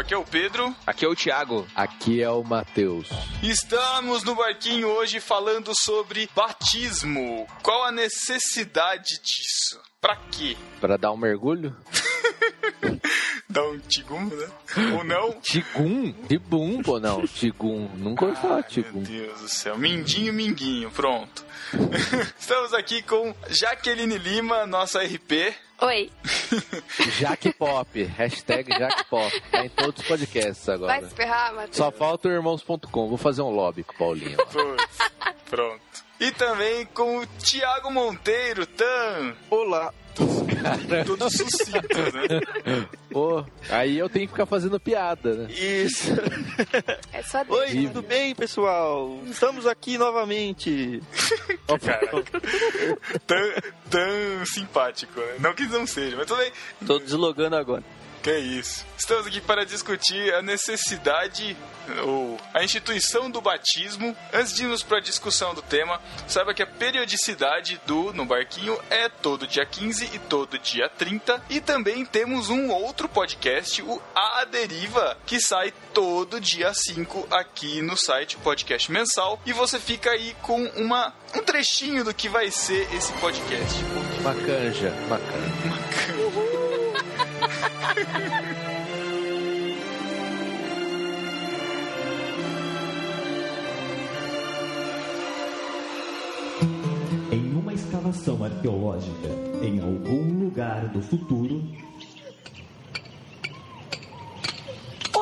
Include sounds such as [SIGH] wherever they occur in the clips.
Aqui é o Pedro. Aqui é o Thiago. Aqui é o Matheus. Estamos no barquinho hoje falando sobre batismo. Qual a necessidade disso? Pra quê? Pra dar um mergulho? [LAUGHS] Dar um tigum, né? Ou não? [LAUGHS] Tigum? Tigum, pô, não. Tigum. Nunca ouvi falar tigum. Meu Deus do céu. Mindinho, minguinho. Pronto. [LAUGHS] Estamos aqui com Jaqueline Lima, nossa RP. Oi, [LAUGHS] Jaque Pop. Hashtag Jaque Pop. Tá em todos os podcasts vai agora. se ferrar, Matheus? Só falta o irmãos.com. Vou fazer um lobby com o Paulinho. Putz, Pronto. E também com o Thiago Monteiro, Tan. Olá. Todos sucintos, né? Pô, aí eu tenho que ficar fazendo piada, né? Isso. É só. Oi, tudo bem, pessoal? Estamos aqui novamente. Tão, tão simpático, né? Não que não seja, mas tudo bem. Tô deslogando agora. Que isso. Estamos aqui para discutir a necessidade ou a instituição do batismo. Antes de irmos para a discussão do tema, saiba que a periodicidade do No Barquinho é todo dia 15 e todo dia 30. E também temos um outro podcast, o A Deriva, que sai todo dia 5 aqui no site Podcast Mensal. E você fica aí com uma, um trechinho do que vai ser esse podcast. Uma canja, uma canja. Em uma escavação arqueológica em algum lugar do futuro,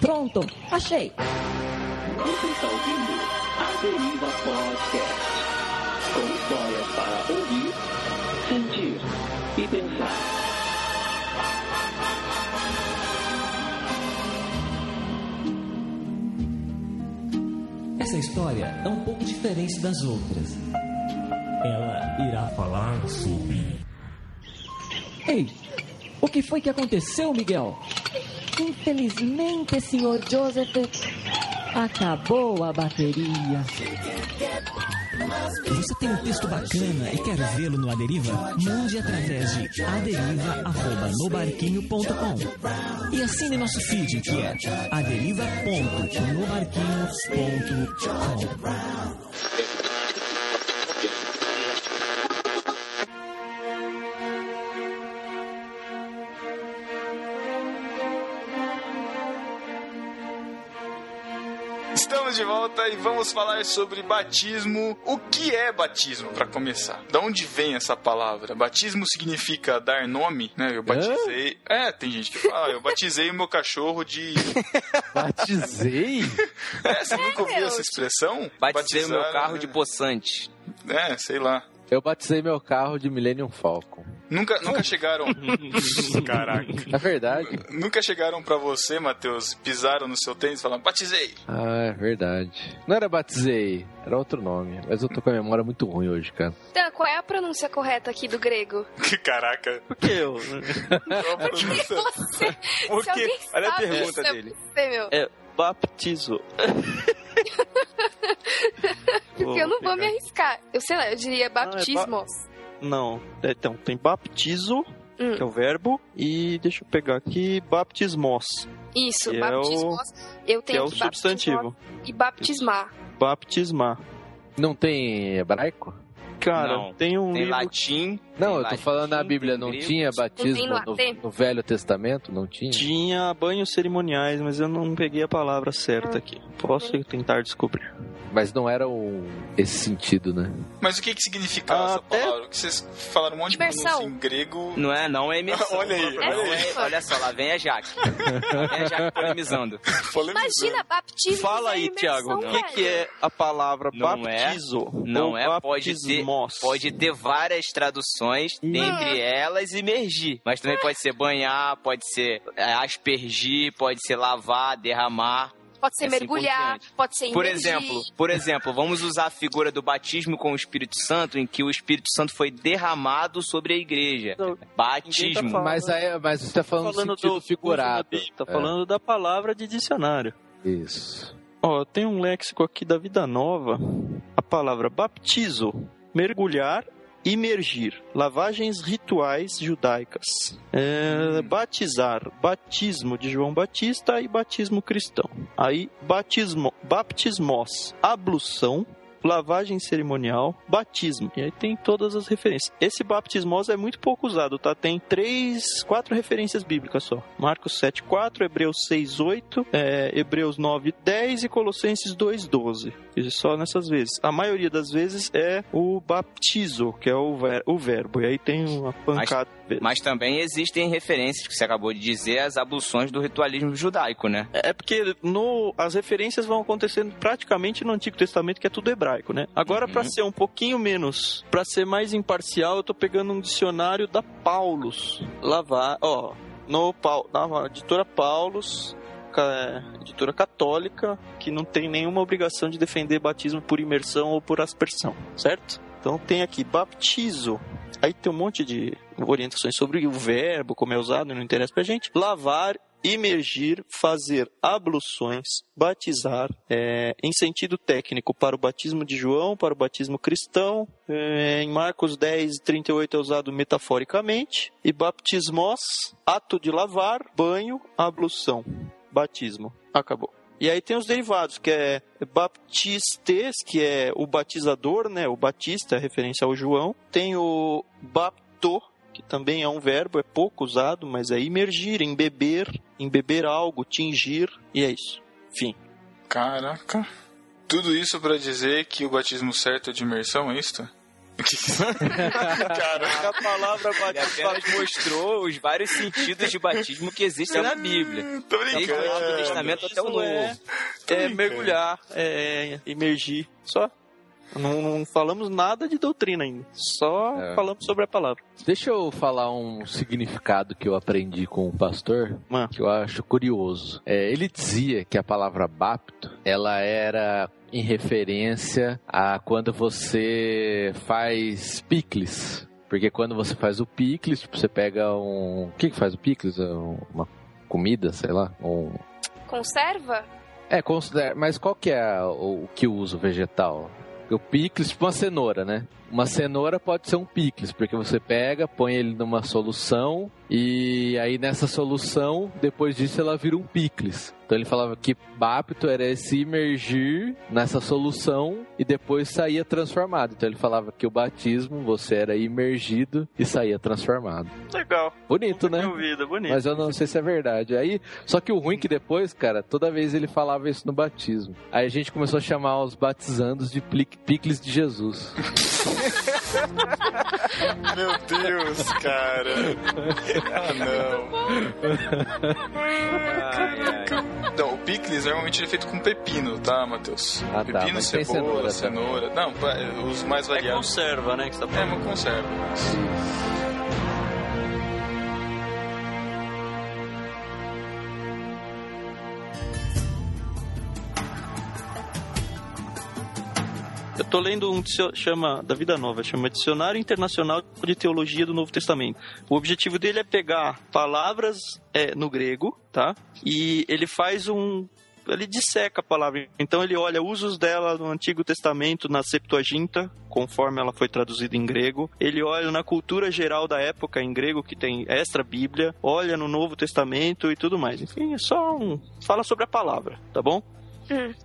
Pronto, achei. Você está ouvindo a Deriva Podcast. Com histórias para ouvir, sentir e pensar. Essa história é um pouco diferente das outras. Ela irá falar sobre. Ei, o que foi que aconteceu, Miguel? Infelizmente, senhor Joseph, acabou a bateria. Você tem um texto bacana e quer vê-lo no Aderiva? Mande através de aderiva.nobarquinho.com e assine nosso feed que é aderiva.nobarquinho.com. de volta e vamos falar sobre batismo. O que é batismo, para começar? Da onde vem essa palavra? Batismo significa dar nome, né? Eu batizei. É, tem gente que fala, eu batizei o meu cachorro de. [LAUGHS] Batizei? É, você nunca ouviu essa expressão? Batizei o meu carro né? de poçante. É, sei lá. Eu batizei meu carro de Millennium Falcon. Nunca, nunca chegaram. [LAUGHS] Caraca. É verdade. Nunca chegaram pra você, Matheus, pisaram no seu tênis e falaram, batizei. Ah, é verdade. Não era batizei, era outro nome. Mas eu tô com a memória muito ruim hoje, cara. Então, qual é a pronúncia correta aqui do grego? [LAUGHS] Caraca. Por que eu? Qual a [LAUGHS] pronúncia? Você, Por quê? Olha a pergunta isso é dele. Você, meu. É baptizo. Porque eu não vou me arriscar. Eu sei lá, eu diria baptismos. Não, é, então tem baptizo, Hum. que é o verbo, e deixa eu pegar aqui, baptismos, Isso, que é baptismos. Eu que tenho é o que baptismos substantivo. E baptismar. Baptismar. Não tem hebraico? Cara, Não. tem um Tem livro latim. Não, tem eu tô latim, falando na Bíblia, não grego. tinha batismo no no, Velho Testamento? Não tinha? Tinha banhos cerimoniais, mas eu não peguei a palavra certa aqui. Posso tentar descobrir. Mas não era o... esse sentido, né? Mas o que que significava essa Até- palavra? Que vocês falaram um monte de Imersão. pronúncia em grego. Não é, não é imersão. [LAUGHS] Olha aí, Não olha é- aí. olha só, lá vem a Jaque. Lá vem a Jaque polemizando. [LAUGHS] Polemizando. Imagina, baptismo. Fala aí, Thiago, o que, que é a palavra Não é- baptizo? Não ou é, pode ter, baptismos? pode ter várias traduções abluções, dentre elas imergir. Mas também pode ser banhar, pode ser é, aspergir, pode ser lavar, derramar. Pode ser Assim por mergulhar, pode ser Por imergir. exemplo, por exemplo, vamos usar a figura do batismo com o Espírito Santo, em que o Espírito Santo foi derramado sobre a igreja. Não, tá Batismo. falando- Mas, aí, mas você tá falando, Tá falando do figurado. uso da Bíblia, Tá É. falando da palavra de dicionário. Isso. Ó, tem um léxico aqui da Vida Nova. A palavra baptizo, mergulhar, imergir, lavagens rituais judaicas. É, Batizar, batismo de João Batista e batismo cristão. Aí, batismo, baptismos, ablução, lavagem cerimonial, batismo. E aí tem todas as referências. Esse baptismos é muito pouco usado, tá? Tem três, quatro referências bíblicas só. Marcos 7, 4, Hebreus 6, 8, é, Hebreus 9, 10 e Colossenses 2, 12. E só nessas vezes. A maioria das vezes é o baptizo, que é o, ver- o verbo. E aí tem uma pancada. Mas também existem referências, que você acabou de dizer, às abluções do ritualismo judaico, né? É porque no, as referências vão acontecendo praticamente no Antigo Testamento, que é tudo hebraico, né? Agora, Uhum. pra ser um pouquinho menos, pra ser mais imparcial, eu tô pegando um dicionário da Paulus. Lavar, ó, no na editora Paulus, ca- editora católica, que não tem nenhuma obrigação de defender batismo por imersão ou por aspersão, certo? Então tem aqui baptizo. Aí tem um monte de orientações sobre o verbo, como é usado, não interessa pra gente. Lavar, imergir, fazer abluções, batizar, é, em sentido técnico, para o batismo de João, para o batismo cristão. É, em Marcos 10, 38 é usado metaforicamente. E baptismos, ato de lavar, banho, ablução, batismo. Acabou. E aí tem os derivados, que é baptistes, que é o batizador, né? O batista, referência ao João. Tem o bapto, que também é um verbo, é pouco usado, mas é imergir, embeber, embeber algo, tingir, e é isso. Fim. Caraca. Tudo isso pra dizer que o batismo certo é de imersão, é isso? Cara, [LAUGHS] A palavra apenas mostrou os vários sentidos de batismo que existem na Bíblia. tô Desde o Antigo brincando. Testamento até o é- Novo. é mergulhar, é imergir, só. Não, não falamos nada de doutrina ainda, só É. falamos sobre a palavra. Deixa eu falar um significado que eu aprendi com o pastor, Mano. que eu acho curioso. É, ele dizia que a palavra bapto, ela era em referência a quando você faz picles. Porque quando você faz o picles, tipo, você pega um... O que que faz o picles? É um- Uma comida, sei lá? Um... Conserva? É, considera... mas qual que é o, o que usa o vegetal? O picles, tipo uma cenoura, né? Uma cenoura pode ser um picles, porque você pega, põe ele numa solução e aí nessa solução, depois disso ela vira um picles. Então ele falava que bapto era esse imergir nessa solução e depois saía transformado. Então ele falava que o batismo você era imergido e saía transformado. Legal. Bonito, né? Meu vida, bonito. Mas eu não sei se é verdade. Aí, só que o ruim é que depois, cara, toda vez ele falava isso no batismo. Aí a gente começou a chamar os batizandos de picles de Jesus. [LAUGHS] [LAUGHS] Meu Deus, cara. Ah, não. Ai, ai. Então, o picles normalmente é feito com pepino, tá, Matheus? Ah, tá, pepino, cebola, cenoura cenoura. Não, os mais É variados. conserva, né? Que você tá É uma conserva. mas- Eu tô lendo um chama da Vida Nova, chama Dicionário Internacional de Teologia do Novo Testamento. O objetivo dele é pegar palavras é, no grego, tá? E ele faz um ele disseca a palavra. Então ele olha usos dela no Antigo Testamento, na Septuaginta, conforme ela foi traduzida em grego. Ele olha na cultura geral da época em grego, que tem extra Bíblia. Olha no Novo Testamento e tudo mais. Enfim, é só um... Fala sobre a palavra, tá bom?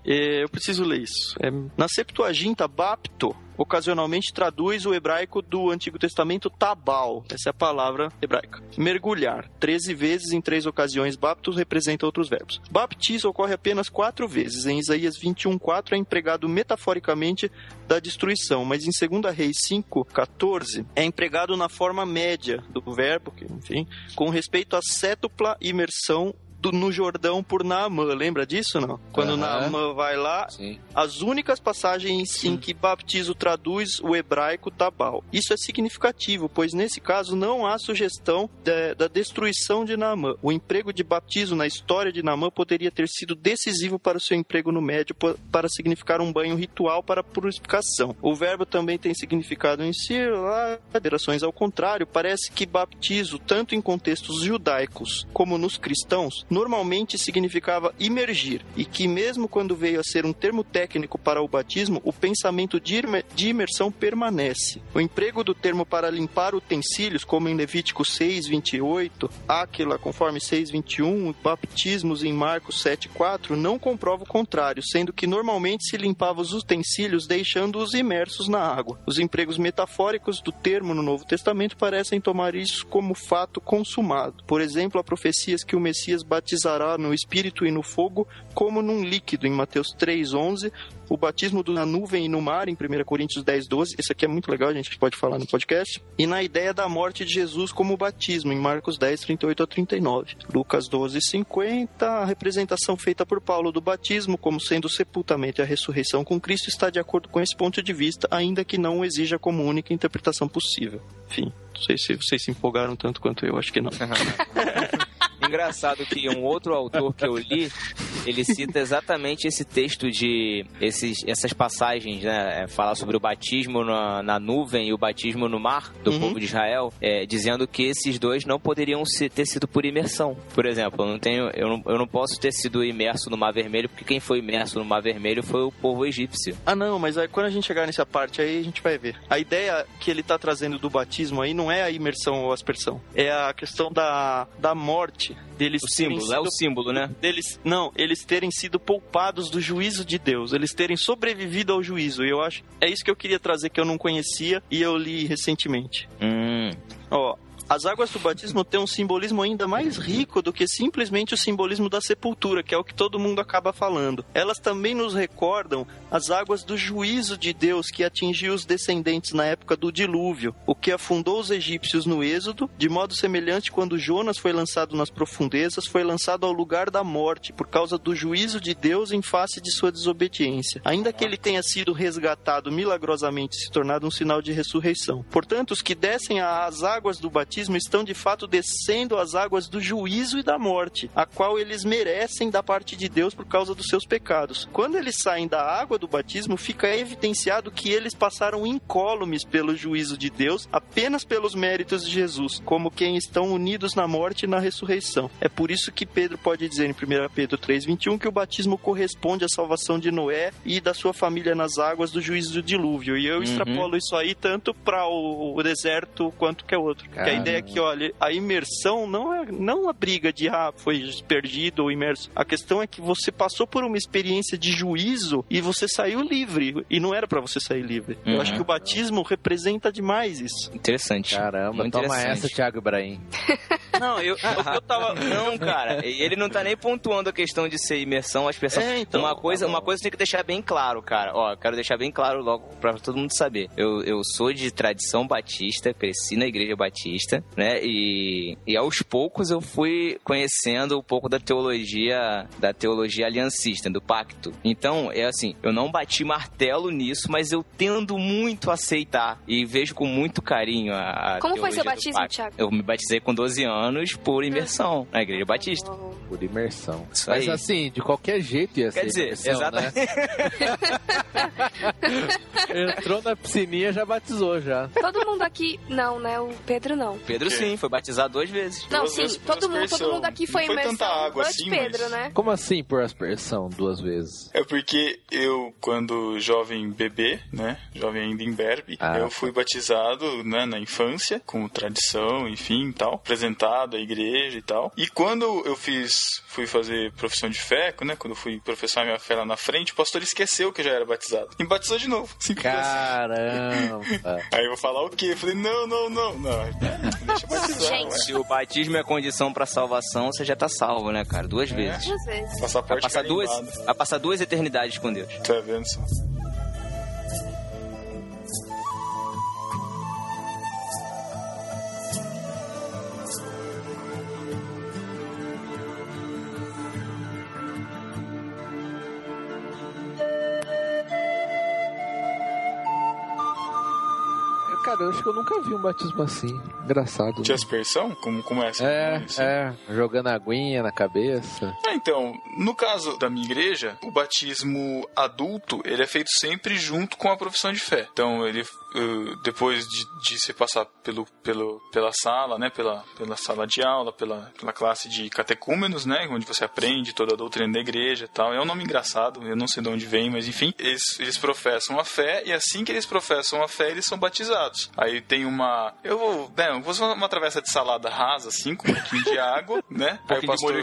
É, eu preciso ler isso. É, na Septuaginta, bapto ocasionalmente traduz o hebraico do Antigo Testamento tabal. Essa é a palavra hebraica. Mergulhar. Treze vezes em três ocasiões, baptos representa outros verbos. Baptizo ocorre apenas quatro vezes. Em Isaías 21:4 é empregado metaforicamente da destruição, mas em 2 Reis 5:14 é empregado na forma média do verbo, enfim, com respeito à cétupla imersão do- no Jordão por Naamã. Lembra disso, não? Quando Aham. Naamã vai lá, Sim. as únicas passagens em que baptizo traduz o hebraico tabal. Isso é significativo, pois nesse caso não há sugestão da, da destruição de Naamã. O emprego de baptizo na história de Naamã poderia ter sido decisivo para o seu emprego no médio para significar um banho ritual para purificação. O verbo também tem significado em si, lá, ao contrário, parece que baptizo, tanto em contextos judaicos como nos cristãos, normalmente significava imergir, e que mesmo quando veio a ser um termo técnico para o batismo, o pensamento de imer- de imersão permanece. O emprego do termo para limpar utensílios, como em Levítico 6, 28, Áquila, conforme 6, 21, baptismos em Marcos 7, 4, não comprova o contrário, sendo que normalmente se limpava os utensílios deixando-os imersos na água. Os empregos metafóricos do termo no Novo Testamento parecem tomar isso como fato consumado. Por exemplo, há profecias que o Messias batizará no Espírito e no fogo, como num líquido, em Mateus 3, 11, o batismo na nuvem e no mar, em 1 Coríntios 10, 12. Esse aqui é muito legal, a gente pode falar no podcast. E na ideia da morte de Jesus como batismo, em Marcos 10, 38 a 39. Lucas 12, 50. A representação feita por Paulo do batismo como sendo o sepultamento e a ressurreição com Cristo está de acordo com esse ponto de vista, ainda que não exija como única interpretação possível. Enfim, não sei se vocês se empolgaram tanto quanto eu, acho que não. [LAUGHS] Engraçado que um outro autor que eu li, ele cita exatamente esse texto de esses, essas passagens, né? é, Falar sobre o batismo na, na nuvem e o batismo no mar do Uhum. povo de Israel, é, dizendo que esses dois não poderiam se- ter sido por imersão. Por exemplo, eu não tenho, eu não, eu não posso ter sido imerso no Mar Vermelho, porque quem foi imerso no Mar Vermelho foi o povo egípcio. Ah, não, mas aí, quando a gente chegar nessa parte aí, a gente vai ver. A ideia que ele tá trazendo do batismo aí não é a imersão ou aspersão. É a questão da, da morte deles O símbolo, é o sido- símbolo, né? deles não, eles terem sido poupados do juízo de Deus, eles terem sobrevivido ao juízo. E eu acho é isso que eu queria trazer que eu não conhecia e eu li recentemente. Hum, Ó, as águas do batismo têm um simbolismo ainda mais rico do que simplesmente o simbolismo da sepultura, que é o que todo mundo acaba falando. Elas também nos recordam as águas do juízo de Deus que atingiu os descendentes na época do dilúvio, o que afundou os egípcios no Êxodo, de modo semelhante quando Jonas foi lançado nas profundezas, foi lançado ao lugar da morte por causa do juízo de Deus em face de sua desobediência. Ainda que ele tenha sido resgatado milagrosamente se tornado um sinal de ressurreição. Portanto, os que descem às águas do batismo estão de fato descendo às águas do juízo e da morte, a qual eles merecem da parte de Deus por causa dos seus pecados. Quando eles saem da água do batismo, fica evidenciado que eles passaram incólumes pelo juízo de Deus apenas pelos méritos de Jesus, como quem estão unidos na morte e na ressurreição. É por isso que Pedro pode dizer em 1 Pedro 3:21 que o batismo corresponde à salvação de Noé e da sua família nas águas do juízo do dilúvio. E eu Uhum. extrapolo isso aí tanto para o, o deserto quanto que é outro. Que a Caramba. Ideia é que, olha, a imersão não é não a briga de ah, foi perdido ou imerso. A questão é que você passou por uma experiência de juízo e você saiu livre. E não era para você sair livre. Eu Uhum. acho que o batismo representa demais isso. interessante. Caramba, Muito toma interessante. essa, Thiago Ibrahim. [LAUGHS] Não, eu, eu, eu tava. Não, cara, ele não tá nem pontuando a questão de ser imersão, aspersão. É, então, uma coisa, tá uma coisa tem que deixar bem claro, cara. Ó, eu quero deixar bem claro logo pra todo mundo saber. Eu, eu sou de tradição batista, cresci na igreja batista, né? E, e aos poucos eu fui conhecendo um pouco da teologia, da teologia aliancista, do pacto. Então, é assim, eu não bati martelo nisso, mas eu tendo muito a aceitar e vejo com muito carinho a, a Como foi seu batismo, pacto. Thiago? Eu me batizei com 12 anos por imersão na igreja batista. Por imersão. Isso Mas aí. assim, de qualquer jeito ia Quer ser dizer, imersão, exatamente. né? [LAUGHS] Entrou na piscininha já batizou já. Todo mundo aqui. Não, né? O Pedro não. Pedro sim, foi batizado duas vezes. Não, Duas sim, vezes todo mundo, todo mundo aqui Não foi foi imersão. tanta água assim, Pedro, mas- né? Como assim por aspersão duas vezes? É porque eu, quando jovem bebê, né, jovem ainda imberbe, Ah, eu tá. fui batizado, né, na infância, com tradição, enfim, e tal, apresentado à igreja e tal. E quando eu fiz, fui fazer profissão de fé, né, quando eu fui professar minha fé lá na frente, o pastor esqueceu que eu já era batizado. E me batizou de novo. [LAUGHS] Assim. Caramba. Aí eu vou falar o quê? Eu falei, não, não, não, não. Deixa eu batizar, Gente. Se o batismo é condição pra salvação, você já tá salvo, né, cara? Duas vezes. Duas vezes. Vai Passaporte passar, duas, vai passar duas eternidades com Deus. Tá vendo só? Cara, eu acho que eu nunca vi um batismo assim. Engraçado. De né? aspersão? Como, como é essa? É, Assim? é, jogando aguinha na cabeça. Ah, então, no caso da minha igreja, o batismo adulto, ele é feito sempre junto com a profissão de fé. Então, ele, eh, depois de, de se passar pelo, pelo, pela sala, né, pela, pela sala de aula, pela, pela classe de catecúmenos, né, onde você aprende toda a doutrina da igreja e tal. É um nome engraçado, eu não sei de onde vem, mas enfim, eles, eles professam a fé e assim que eles professam a fé, eles são batizados. Aí tem uma, eu vou, né, eu vou fazer uma travessa de salada rasa, assim, com um pouquinho de água, [LAUGHS] né, aí o pastor...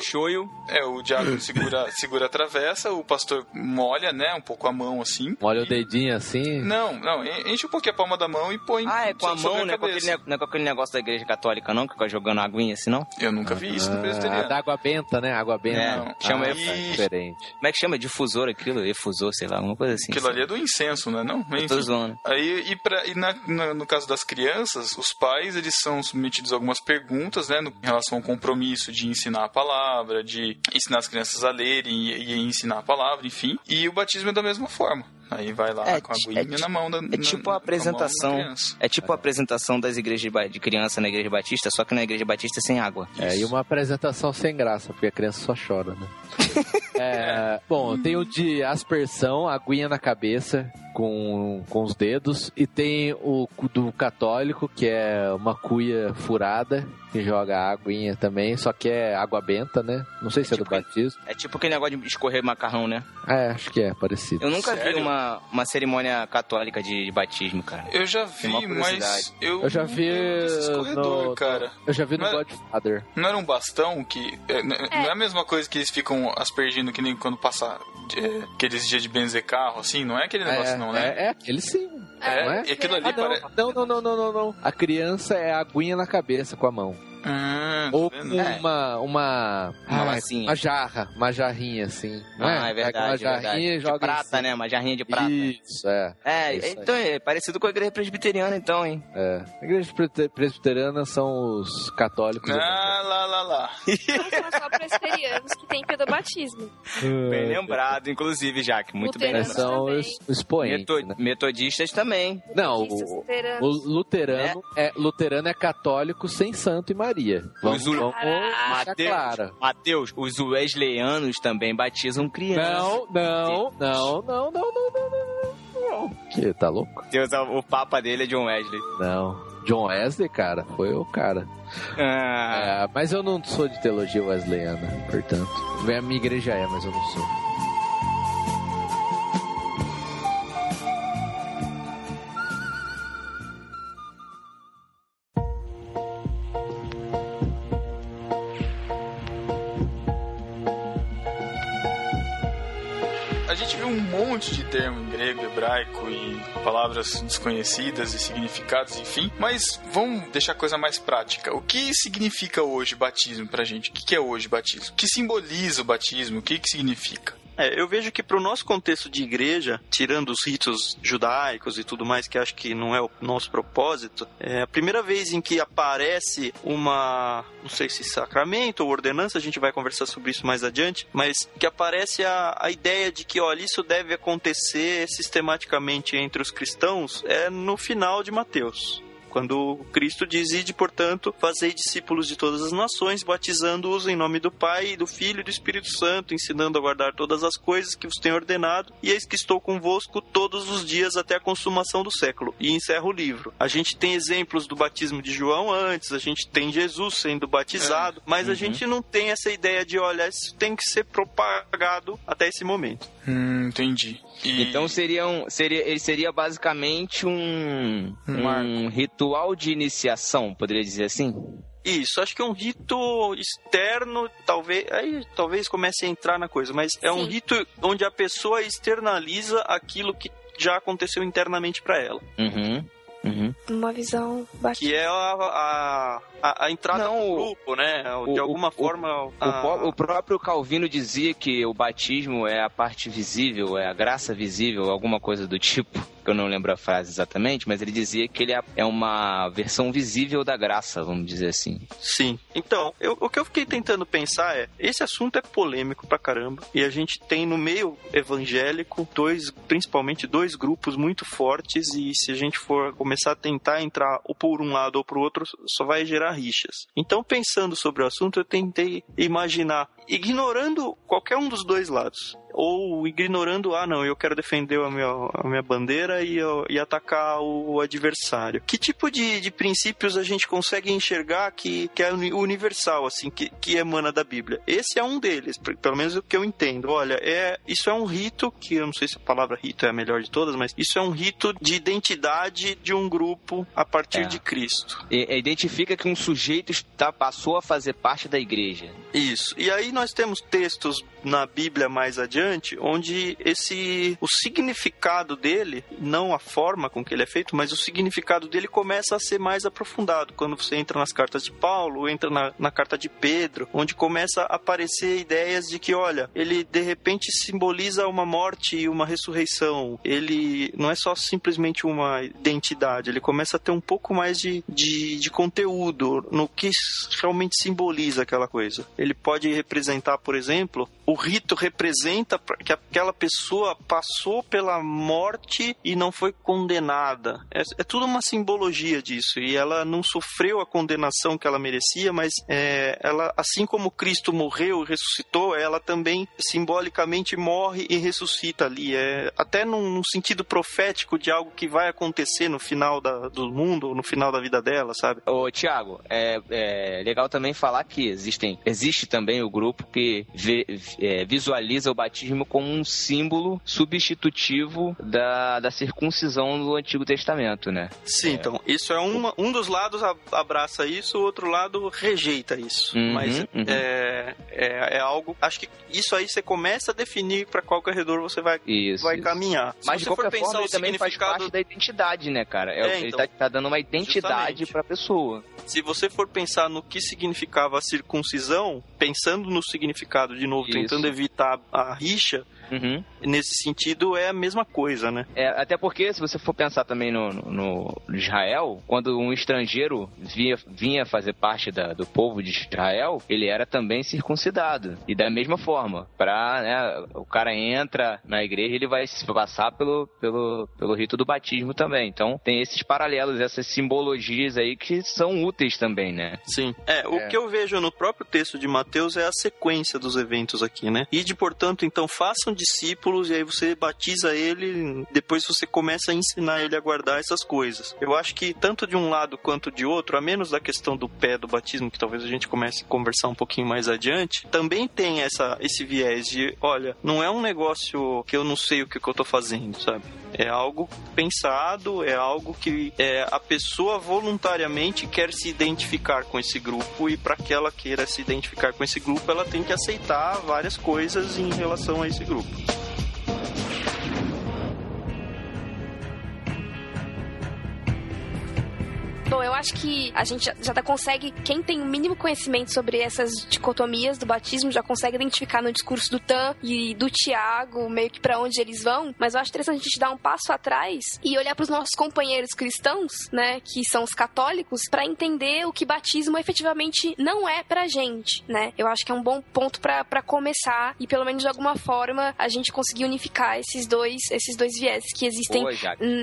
É, o diácono segura, segura a travessa, o pastor molha, né, um pouco a mão assim. Molha o E- dedinho assim. Não, não, en- enche um pouquinho a palma da mão e põe Ah, é com a mão, né? Com aquele, não é com aquele negócio da igreja católica, não? Que fica jogando aguinha assim, não? Eu nunca vi isso no Ah, presbiteriano. da água benta, né? Água benta. É, Não, chama ah, aí- tá diferente. Como é que chama? Difusor aquilo? Efusor, sei lá, alguma coisa assim. Aquilo ali é do incenso, né? Não? Eu tô Enfim. zoando. Aí, e, pra, e na- na- no caso das crianças, os pais eles são submetidos a algumas perguntas, né, no- em relação ao compromisso de ensinar a palavra, de ensinar as crianças a lerem e, e ensinar a palavra, enfim. E o batismo é da mesma forma. Aí vai lá É com a ti- aguinha é na mão da É tipo a apresentação. É tipo a apresentação das igrejas de de criança na igreja batista, só que na igreja batista sem água. É, e uma apresentação sem graça, porque a criança só chora, né? [LAUGHS] É, bom, tem o de aspersão, aguinha na cabeça com, com os dedos, e tem o do católico, que é uma cuia furada, que joga aguinha também, só que é água benta, né? Não sei se é, do tipo- batismo. É tipo aquele negócio de escorrer macarrão, né? É, acho que é parecido. Eu nunca vi Sério? Uma, uma cerimônia católica de, de batismo, cara. Eu já vi, mas eu, Eu já vi não escorredor, no- cara. Eu já vi no Mas- Godfather. Não era um bastão que. é, n- Não é a mesma coisa que eles ficam aspergindo que nem quando passa é, aqueles dias de benzer carro, assim? Não é aquele negócio, é, não, né? É, é, ele sim. É, não é? e aquilo ali Ah, não, parece. não, não, não, não, não, não. A criança é a aguinha na cabeça com a mão. Ah, Ou tá com vendo? uma, uma, Uma Ai, lacinha. uma jarra, uma jarrinha assim. Não ah, é Pega verdade, uma é jarrinha verdade. e De prata, cima. né? Uma jarrinha de prata. Isso, é. É, É isso aí. então é parecido com a igreja presbiteriana, então, hein? é. A igreja presbite- presbiteriana são os católicos. Ah, lá, lá, lá. Não são só presbiterianos que tem pedobatismo. [LAUGHS] Bem lembrado, inclusive, Jaque. Muito bem É, lembrado. são também. os, os expoentes. Meto- né? Metodistas também. Não, o, luteranos. o luterano é. luterano é católico sem santo e putaria. Vamos, os Mateus. Mateus, os wesleyanos também batizam crianças. Não, não, não, não, não, não, não, não. não. Que, tá louco? Deus, o papa dele é John Wesley. Não. John Wesley, cara, foi o cara. Ah. É, mas eu não sou de teologia wesleyana, portanto. A minha igreja é, mas eu não sou. Termo em grego, hebraico e palavras desconhecidas e significados, enfim. Mas vamos deixar a coisa mais prática. O que significa hoje batismo pra gente? O que é hoje batismo? O que simboliza o batismo? O que que significa? É, eu vejo que para o nosso contexto de igreja, tirando os ritos judaicos e tudo mais, que acho que não é o nosso propósito, é a primeira vez em que aparece uma, não sei se sacramento ou ordenança, a gente vai conversar sobre isso mais adiante, mas que aparece a, a ideia de que, olha, isso deve acontecer sistematicamente entre os cristãos, é no final de Mateus. Quando Cristo diz, ide, portanto, fazei discípulos de todas as nações, batizando-os em nome do Pai, do Filho e do Espírito Santo, ensinando a guardar todas as coisas que vos tenho ordenado, e eis que estou convosco todos os dias até a consumação do século. E encerra o livro. A gente tem exemplos do batismo de João antes, a gente tem Jesus sendo batizado, mas a gente não tem essa ideia de, olha, isso tem que ser propagado até esse momento. Hum, entendi. E- Então seria um, seria, ele seria basicamente um, Um um ritual de iniciação, poderia dizer assim? Isso, acho que é um rito externo, talvez, aí talvez comece a entrar na coisa, mas é um Sim. rito onde a pessoa externaliza aquilo que já aconteceu internamente para ela, Uhum. Uhum. Uma visão batista. que é a, a, a, entrada Não, no o- grupo, né? o- De alguma o- forma. O, a- o próprio Calvino dizia que o batismo é a parte visível, é a graça visível, alguma coisa do tipo. Eu não lembro a frase exatamente, mas ele dizia que ele é- é uma versão visível da graça, vamos dizer assim. Sim. Então, eu- o que eu fiquei tentando pensar é: esse assunto é polêmico pra caramba. E a gente tem no meio evangélico dois, principalmente dois grupos muito fortes. E se a gente for começar a tentar entrar ou por um lado ou pro outro, só vai gerar rixas. Então, pensando sobre o assunto, eu tentei imaginar, ignorando qualquer um dos dois lados. Ou ignorando, ah, não, eu quero defender a minha, a minha bandeira e, eu- e atacar o adversário. Que tipo de, de princípios a gente consegue enxergar que, que é uni- universal, assim, que, que emana da Bíblia? Esse é um deles, pelo menos o que eu entendo. Olha, é, isso é um rito, que eu não sei se a palavra rito é a melhor de todas, mas isso é um rito de identidade de um grupo a partir É. de Cristo. E- e identifica que um sujeito está, passou a fazer parte da igreja. Isso. E aí nós temos textos na Bíblia mais adiante, onde esse o significado dele, não a forma com que ele é feito, mas o significado dele começa a ser mais aprofundado. Quando você entra nas cartas de Paulo, entra na, na carta de Pedro, onde começa a aparecer ideias de que, olha, ele de repente simboliza uma morte e uma ressurreição. Ele não é só simplesmente uma identidade, ele começa a ter um pouco mais de, de, de conteúdo no que realmente simboliza aquela coisa. Ele pode representar, por exemplo, o rito representa pra- que aquela pessoa passou pela morte e não foi condenada. É, é tudo uma simbologia disso. E ela não sofreu a condenação que ela merecia, mas é, ela, assim como Cristo morreu e ressuscitou, ela também simbolicamente morre e ressuscita ali. É, até num, num sentido profético de algo que vai acontecer no final da- do mundo, ou no final da vida dela, sabe? Ô, Tiago, é, é legal também falar que existem, existe também o grupo que vê- é, visualiza o batismo como um símbolo substitutivo da, da circuncisão do Antigo Testamento, né? Sim, então, isso é uma, um dos lados a- abraça isso, o outro lado rejeita isso. Uhum, Mas uhum. É, é, é algo. Acho que isso aí você começa a definir para qual corredor você vai, Isso. vai isso. caminhar. Se Mas de você for qualquer pensar forma, o também faz significado parte da identidade, né, cara? É, É, ele então. tá, tá dando uma identidade Justamente. pra pessoa. Se você for pensar no que significava a circuncisão, pensando no significado de novo, Isso. tentando evitar a rixa, Uhum. nesse sentido é a mesma coisa, né? É, até porque, se você for pensar também no, no- no Israel, quando um estrangeiro vinha, vinha fazer parte da- do povo de Israel, ele era também circuncidado. E da mesma forma, pra, né, o cara entra na igreja, ele vai se passar pelo, pelo, pelo rito do batismo também. Então, tem esses paralelos, essas simbologias aí que são úteis também, né? Sim. É, o É. que eu vejo no próprio texto de Mateus é a sequência dos eventos aqui, né? E de, portanto, então façam discípulos e aí você batiza ele, depois você começa a ensinar ele a guardar essas coisas. Eu acho que tanto de um lado quanto de outro, a menos da questão do pé do batismo, que talvez a gente comece a conversar um pouquinho mais adiante, também tem essa, esse viés de, olha, não é um negócio que eu não sei o que, que eu tô fazendo, sabe? É algo pensado, é algo que é, a pessoa voluntariamente quer se identificar com esse grupo e para que ela queira se identificar com esse grupo, ela tem que aceitar várias coisas em relação a esse grupo. Bom, eu acho que a gente já, já tá- consegue, quem tem o mínimo conhecimento sobre essas dicotomias do batismo, já consegue identificar no discurso do Tan e do Tiago, meio que pra onde eles vão. Mas eu acho interessante a gente dar um passo atrás e olhar pros nossos companheiros cristãos, né, que são os católicos, pra entender o que batismo efetivamente não é pra gente, né? Eu acho que é um bom ponto pra pra começar e pelo menos de alguma forma a gente conseguir unificar esses dois, esses dois vieses que existem Boa,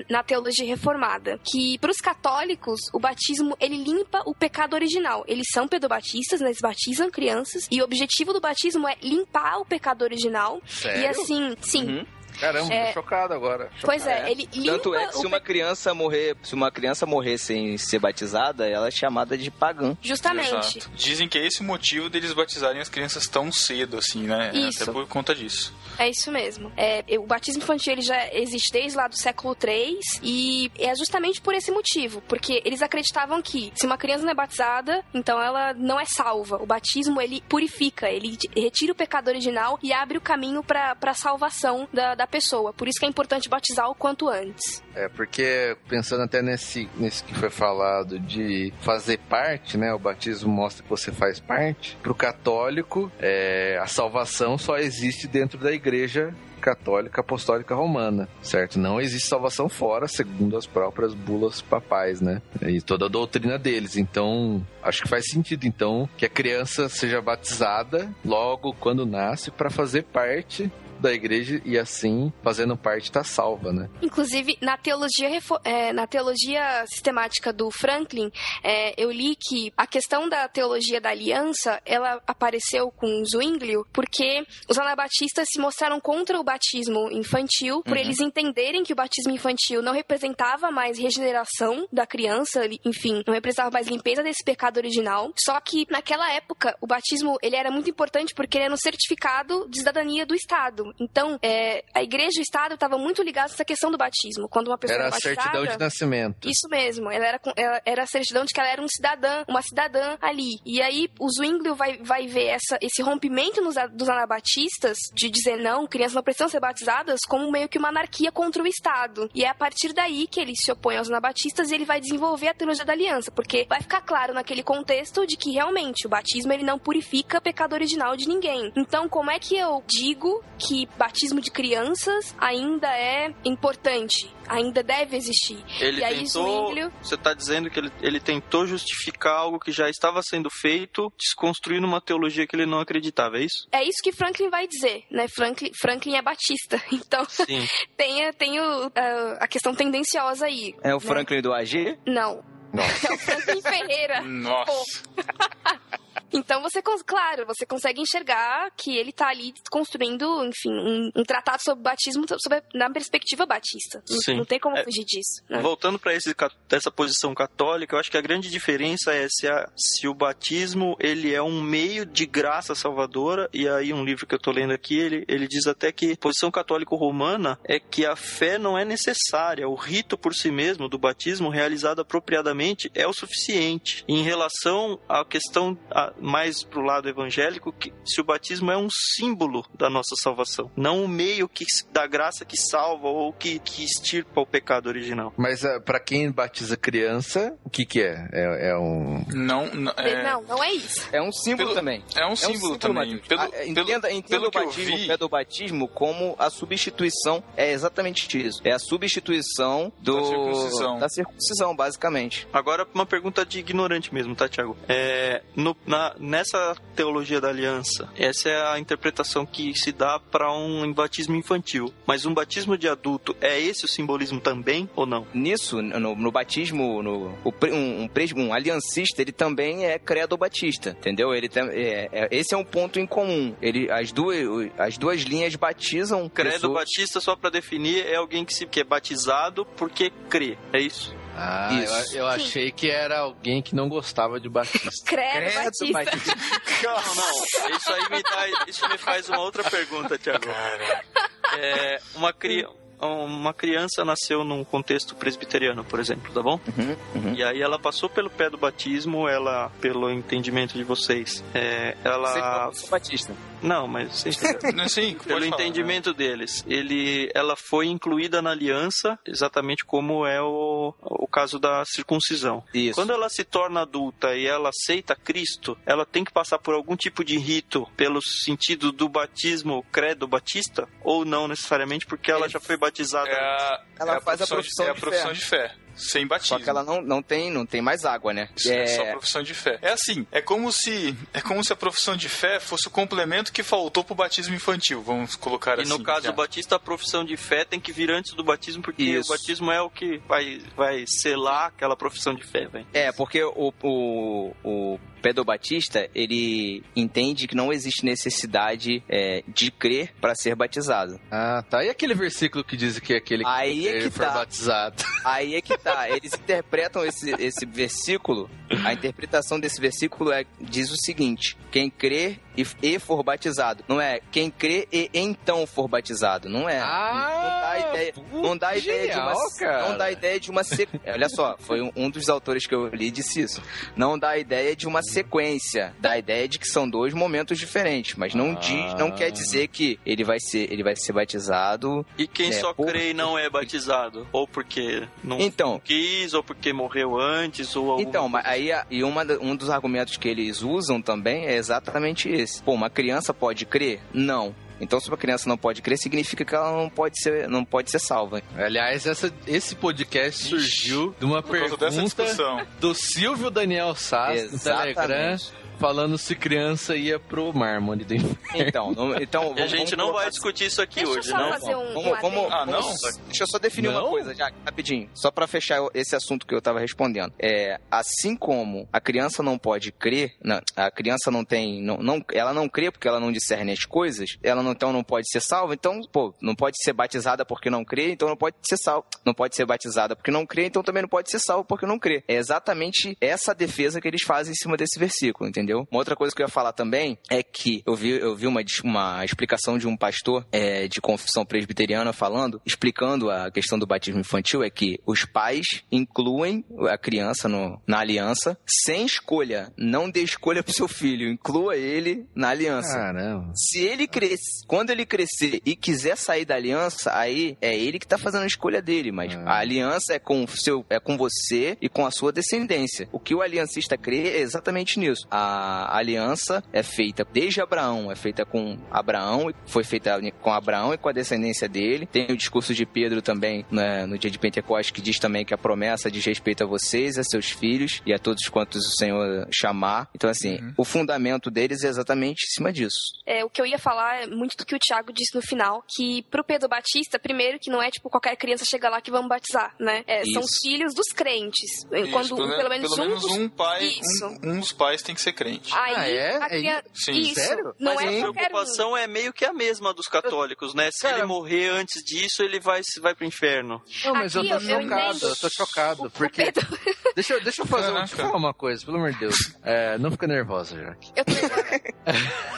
na teologia reformada, que para os católicos o batismo ele limpa o pecado original. Eles são pedobatistas, né? eles batizam crianças e o objetivo do batismo é limpar o pecado original. Sério? E assim, sim. Uhum. Caramba, É. tô chocado agora. Pois é, Chocado. ele limpa Tanto é que se uma criança morrer, se uma criança morrer sem ser batizada, ela é chamada de pagã. Justamente. Exato. Dizem que é esse o motivo deles batizarem as crianças tão cedo, assim, né? Isso. Até por conta disso. É isso mesmo. É, o batismo infantil ele já existe desde lá do século III e é justamente por esse motivo, porque eles acreditavam que se uma criança não é batizada, então ela não é salva. O batismo ele purifica, ele retira o pecado original e abre o caminho para a salvação da da pessoa. Por isso que é importante batizar o quanto antes. É, porque pensando até nesse, nesse que foi falado de fazer parte, né? O batismo mostra que você faz parte. Pro católico, é, a salvação só existe dentro da igreja católica apostólica romana, certo? Não existe salvação fora, segundo as próprias bulas papais, né? E toda a doutrina deles. Então, acho que faz sentido, então, que a criança seja batizada logo quando nasce para fazer parte da igreja e assim, fazendo parte, tá salva, né? Inclusive, na teologia, é, na teologia sistemática do Franklin, é, eu li que a questão da teologia da aliança, ela apareceu com Zwinglio porque os anabatistas se mostraram contra o batismo infantil, por eles entenderem que o batismo infantil não representava mais regeneração da criança, enfim, não representava mais limpeza desse pecado original. Só que naquela época, o batismo ele era muito importante porque ele era um certificado de cidadania do Estado. Então, é, a igreja e o Estado estavam muito ligados a essa questão do batismo. Quando uma pessoa Era era a certidão de nascimento. isso mesmo, ela era, ela era a certidão de que ela era um cidadã, uma cidadã ali. E aí o Zwinglio vai, vai ver essa, esse rompimento nos, dos anabatistas de dizer não, crianças não precisam ser batizadas, como meio que uma anarquia contra o Estado. E é a partir daí que ele se opõe aos anabatistas e ele vai desenvolver a teologia da aliança, porque vai ficar claro naquele contexto de que realmente o batismo ele não purifica o pecado original de ninguém. Então, como é que eu digo que batismo de crianças ainda é importante? Ainda deve existir. Ele e aí tentou. Zwinglio Você tá dizendo que ele, ele tentou justificar algo que já estava sendo feito, desconstruindo uma teologia que ele não acreditava, é isso? É isso que Franklin vai dizer, né? Franklin, Franklin é batista, [LAUGHS] então [LAUGHS] tem, a- tem o, a, a questão tendenciosa aí. É o né? Franklin do AG? Não. [LAUGHS] É o Franklin Ferreira. Nossa. Então você, claro, você consegue enxergar que ele tá ali construindo, enfim, um, um tratado sobre batismo sobre, na perspectiva batista. Não- Sim. Não, tem como É, fugir disso. né? Voltando para essa posição católica, eu acho que a grande diferença é se, a- se o batismo ele é um meio de graça salvadora, e aí um livro que eu tô lendo aqui, ele, ele diz até que a posição católico-romana é que a fé não é necessária, o rito por si mesmo do batismo realizado apropriadamente é o suficiente. Em relação à questão a- mais pro lado evangélico, que se o batismo é um símbolo da nossa salvação, não um meio que da graça que salva ou que, que extirpa o pecado original. Mas ah, pra quem batiza criança, o que que é? É, é um... Não, não, é, Não, não é isso. É um símbolo Pelo- também. é um símbolo também. Matheus. Pelo- Ah, pelo- entenda entenda pelo o que eu batismo, vi- o pé do batismo como a substituição. É exatamente isso. É a substituição do, Da circuncisão. da circuncisão, basicamente. Agora, uma pergunta de ignorante mesmo, tá, Tiago? É, no- na- nessa teologia da aliança, essa é a interpretação que se dá para um batismo infantil. Mas um batismo de adulto, é esse o simbolismo também ou não? Nisso, no, no batismo, no, o um, um, um aliancista, ele também é credo batista, entendeu? Ele tem, é, é- esse é um ponto em comum. Ele, as, duas, as duas linhas batizam Credo pessoas- batista, só para definir, é alguém que, se, que é batizado porque crê, é isso? Ah, Isso. eu, eu achei que era alguém que não gostava de batista. [LAUGHS] Credo, Credo, batista. [LAUGHS] Não, não, isso aí me, dá, isso me faz uma outra pergunta, Tiago. É, uma, cri, uma criança nasceu num contexto presbiteriano, por exemplo, tá bom? Uhum, uhum. E aí ela passou pelo pé do batismo, ela, pelo entendimento de vocês, é, ela... Você sou batista. Não, mas? Sim, [LAUGHS] Pelo falar. entendimento deles, ele, ela foi incluída na aliança, exatamente como é o, o caso da circuncisão. Isso. Quando ela se torna adulta e ela aceita Cristo, ela tem que passar por algum tipo de rito pelo sentido do batismo credo batista? Ou não necessariamente, porque ela já foi batizada? É a, Ela é faz a profissão, profissão de, é a de profissão fé. de fé. Sem batismo. Só que ela não, não, tem, não tem mais água, né? Isso é... só É, profissão de fé. É assim, é como se é como se a profissão de fé fosse o complemento que faltou pro batismo infantil, vamos colocar E assim. no caso já. do batista, a profissão de fé tem que vir antes do batismo, porque Isso. o batismo é o que vai, vai selar aquela profissão de fé, velho. É, porque o, o, o pedobatista, ele entende que não existe necessidade é, de crer para ser batizado. Ah, tá. E aquele versículo que diz que aquele que Aí é que tá. batizado? [LAUGHS] Aí é que tá, eles interpretam esse, esse versículo, a interpretação desse versículo é, diz o seguinte, quem crê e, e for batizado. Não é quem crê e então for batizado. Não é. Ah, não dá ideia, não dá ideia de uma, cara. não dá ideia de uma sequência. [LAUGHS] Olha só, foi um, um dos autores que eu li disse isso. Não dá ideia de uma sequência, dá a ideia de que são dois momentos diferentes, mas não diz, não quer dizer que ele vai ser, ele vai ser batizado. E quem É, só por- crê e não é batizado? Ou porque não Então, quis, ou porque morreu antes, ou Então, mas aí a- e uma, um dos argumentos que eles usam também é exatamente esse. Pô, uma criança pode crer? Não. Então, se uma criança não pode crer, significa que ela não pode ser, não pode ser salva. Aliás, essa- esse podcast surgiu de uma Por causa dessa pergunta discussão. do Silvio Daniel Sass no Telegram. Falando se criança ia pro mármore do inferno. [LAUGHS] Então, não- então E a vamos- gente vamos não vai colocar- discutir isso aqui Deixa hoje, não? um, Vamos, um vamos. Ah, não? vamos- deixa eu só definir Não? uma coisa, já, rapidinho. Só pra fechar esse assunto que eu tava respondendo. É, assim como a criança não pode crer, não, a criança não tem, não, não, ela não crê porque ela não discerne as coisas, ela não, então não pode ser salva, então, pô, não pode ser batizada porque não crê, então não pode ser salva. Não pode ser batizada porque não crê, então também não pode ser salva porque não crê. É exatamente essa defesa que eles fazem em cima desse versículo, entendeu? Uma outra coisa que eu ia falar também é que eu vi, eu vi uma, uma explicação de um pastor é, de confissão presbiteriana falando, explicando a questão do batismo infantil, é que os pais incluem a criança no- na aliança sem escolha. Não dê escolha pro seu filho, inclua ele na aliança. Caramba. Se ele crescer, quando ele crescer e quiser sair da aliança, aí é ele que tá fazendo a escolha dele, mas Ah. a aliança é com seu, é com você e com a sua descendência. O que o aliancista crê é exatamente nisso. A aliança é feita desde Abraão, é feita com Abraão, e foi feita com Abraão e com a descendência dele. Tem o discurso de Pedro também né, no dia de Pentecostes que diz também que a promessa diz respeito a vocês, a seus filhos e a todos quantos o Senhor chamar. Então assim, o fundamento deles é exatamente em cima disso. É, o que eu ia falar é muito do que o Thiago disse no final, que pro Pedro Batista, primeiro que não é tipo qualquer criança chega lá que vamos batizar, né? É, são filhos dos crentes. Isso, Quando pelo, menos, um, dos- um pai, um, um dos pais tem que ser crente. Aí Ah, é? a É. Sim. Isso. Sério? Não Mas é a um. preocupação é meio que a mesma dos católicos, né? Se Cara- ele morrer antes disso, ele vai, vai pro inferno. Não, mas Aqui eu tô eu- chocado, eu tô chocado, porque... Pedro- [LAUGHS] Deixa, eu- deixa eu fazer Caraca. deixa eu falar uma coisa, pelo amor de Deus. É, não fica nervosa, Jaque. Eu tô, [LAUGHS]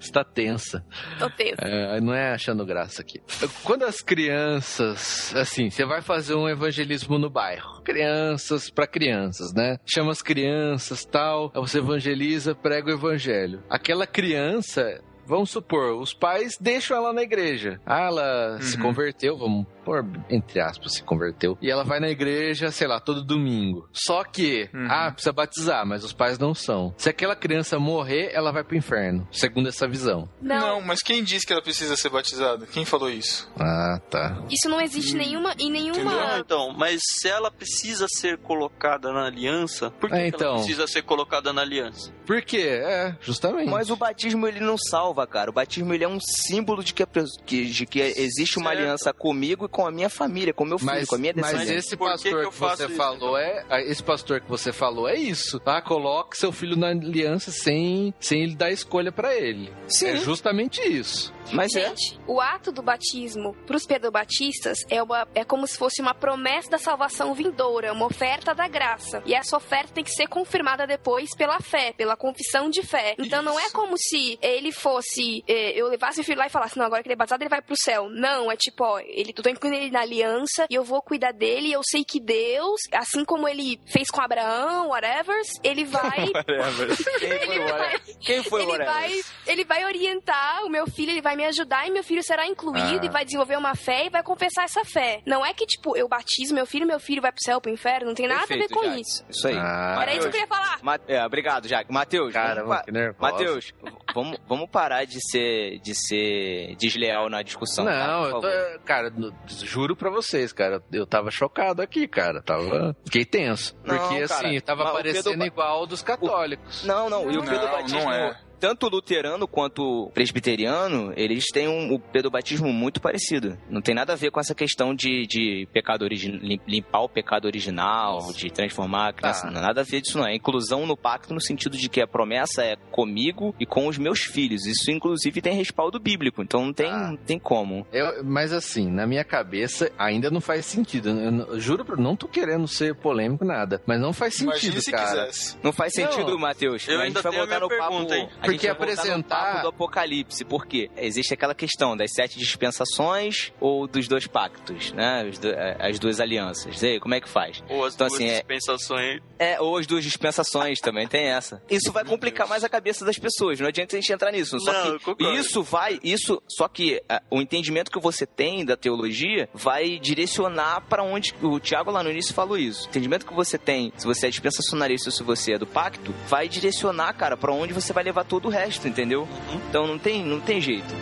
Você tá tensa. tô tenso. É, não é achando graça aqui. Quando as crianças, assim, você vai fazer um evangelismo no bairro, crianças pra crianças, né? Chama as crianças, tal, aí você evangeliza, prega o evangelho. Aquela criança, vamos supor, os pais deixam ela na igreja. Ah, ela se Uhum. converteu, vamos pôr entre aspas, se converteu. E ela vai na igreja, sei lá, todo domingo. Só que, Uhum. ah, precisa batizar, mas os pais não são. Se aquela criança morrer, ela vai pro inferno, segundo essa visão. Não, mas quem disse que ela precisa ser batizada? Quem falou isso? Ah, tá. isso não existe nenhuma em Não, nenhuma. então, mas se ela precisa ser colocada na aliança, por que, É, que então. ela precisa ser colocada na aliança? Por quê? É, justamente. Mas o batismo ele não salva, cara. O batismo ele é um símbolo de que, a que- de que existe uma Certo. aliança comigo e com a minha família, com meu filho, Mas, com a minha mas descendência. esse Por que pastor que que, você isso, falou é. ah, Esse pastor que você falou é isso. Tá? Coloque seu filho na aliança sem, sem ele dar escolha pra ele. Sim. É justamente isso. Mas é. Gente, o ato do batismo para os pedobatistas é, uma, é como se fosse uma promessa da salvação vindoura, uma oferta da graça. E essa oferta tem que ser confirmada depois pela fé, pela confissão de fé. Então não é como se ele fosse. eh, eu levasse meu filho lá e falasse, não, agora que ele é batizado, ele vai pro céu. Não, é tipo, ó, ele, eu tô incluindo ele na aliança e eu vou cuidar dele. E eu sei que Deus, assim como ele fez com Abraão, whatever, ele vai. [LAUGHS] [LAUGHS] Quem foi ele o vai Whatever? Quem foi o ele Whatever? vai, ele vai orientar o meu filho, ele vai me ajudar e meu filho será incluído Ah. e vai desenvolver uma fé e vai confessar essa fé. Não é que, tipo, eu batizo meu filho, meu filho vai pro céu, pro inferno, não tem nada a ver Perfeito, com isso. Isso aí. Ah, Era isso que eu queria falar. Ma- é, obrigado, Jaque. Matheus, Cara, vamos. Matheus, vamos, vamos parar de ser, de ser desleal na discussão. Não, cara, por eu tô, cara, no- juro pra vocês, cara, eu tava chocado aqui, cara, tava, fiquei tenso, Não, porque cara, assim, tava o parecendo Pedro- igual ao dos católicos. Não, não, e o Não, pedobatismo, não é. Tanto luterano quanto presbiteriano, eles têm um, o pedobatismo muito parecido. Não tem nada a ver com essa questão de, de pecado origi- lim- limpar o pecado original, de transformar a criança. Tá. Não, nada a ver disso, não. É inclusão no pacto no sentido de que a promessa é comigo e com os meus filhos. Isso, inclusive, tem respaldo bíblico. Então não tem, Ah. não tem como. Eu- mas assim, na minha cabeça ainda não faz sentido. Eu, eu juro, pra- não tô querendo ser polêmico nada, mas não faz sentido, Imagina se cara. quisesse. Não faz sentido, Matheus. Eu a ainda gente vai tenho a voltar no minha papo. pergunta, hein? A A gente Porque apresentar- do Apocalipse, porque existe aquela questão das sete dispensações ou dos dois pactos, né? Os do- eh, As duas alianças. E aí, como é que faz? Ou as Então, duas assim, é- dispensações. É, ou as duas dispensações também tem essa. Isso vai complicar mais a cabeça das pessoas, não adianta a gente entrar nisso. Só Não, que concordo. isso vai, isso, só que ah, o entendimento que você tem da teologia vai direcionar para onde o Tiago lá no início falou isso. O entendimento que você tem, se você é dispensacionalista ou se você é do pacto, vai direcionar, cara, para onde você vai levar todo o resto, entendeu? Uhum. Então não tem, não tem jeito.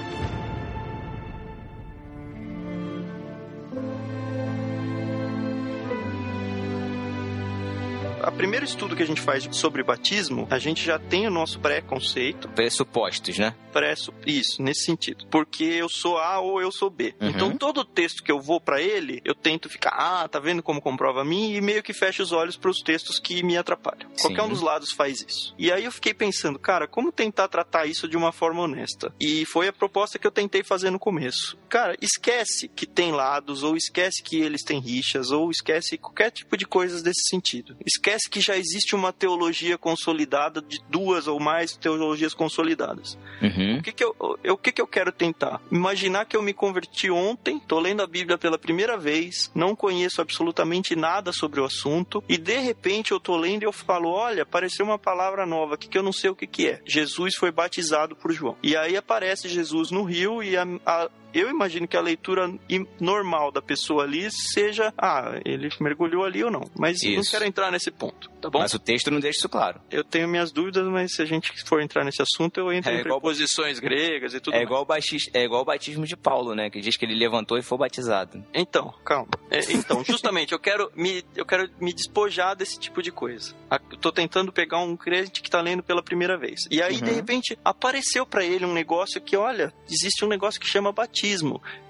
A primeiro estudo que a gente faz sobre batismo, a gente já tem o nosso pré-conceito, Pressupostos, né? preço, isso, nesse sentido. Porque eu sou A ou eu sou B. Uhum. Então todo texto que eu vou pra ele, eu tento ficar, ah, tá vendo como comprova a mim? E meio que fecho os olhos pros textos que me atrapalham. Sim. Qualquer um dos lados faz isso. E aí eu fiquei pensando, cara, como tentar tratar isso de uma forma honesta? E foi a proposta que eu tentei fazer no começo. Cara, esquece que tem lados, ou esquece que eles têm rixas, ou esquece qualquer tipo de coisas desse sentido. Esquece que já existe uma teologia consolidada de duas ou mais teologias consolidadas. Uhum. O que que eu, o que que eu quero tentar? Imaginar que eu me converti ontem, tô lendo a Bíblia pela primeira vez, não conheço absolutamente nada sobre o assunto, e de repente eu tô lendo e eu falo, olha, apareceu uma palavra nova aqui que eu não sei o que que é. Jesus foi batizado por João. E aí aparece Jesus no rio e a- a- eu imagino que a leitura normal da pessoa ali seja, ah, ele mergulhou ali ou não. Mas não Isso. quero entrar nesse ponto, tá bom? Mas o texto não deixa isso claro. Eu tenho minhas dúvidas, mas se a gente for entrar nesse assunto, eu entro É em igual- preposições gregas e tudo É mais. igual, batis- é igual o batismo de Paulo, né? Que diz que ele levantou e foi batizado. Então, calma. É, então, justamente, eu quero, me, eu quero me despojar desse tipo de coisa. Eu tô tentando pegar um crente que tá lendo pela primeira vez. E aí, de Uhum. repente, apareceu pra ele um negócio que, olha, existe um negócio que chama batismo.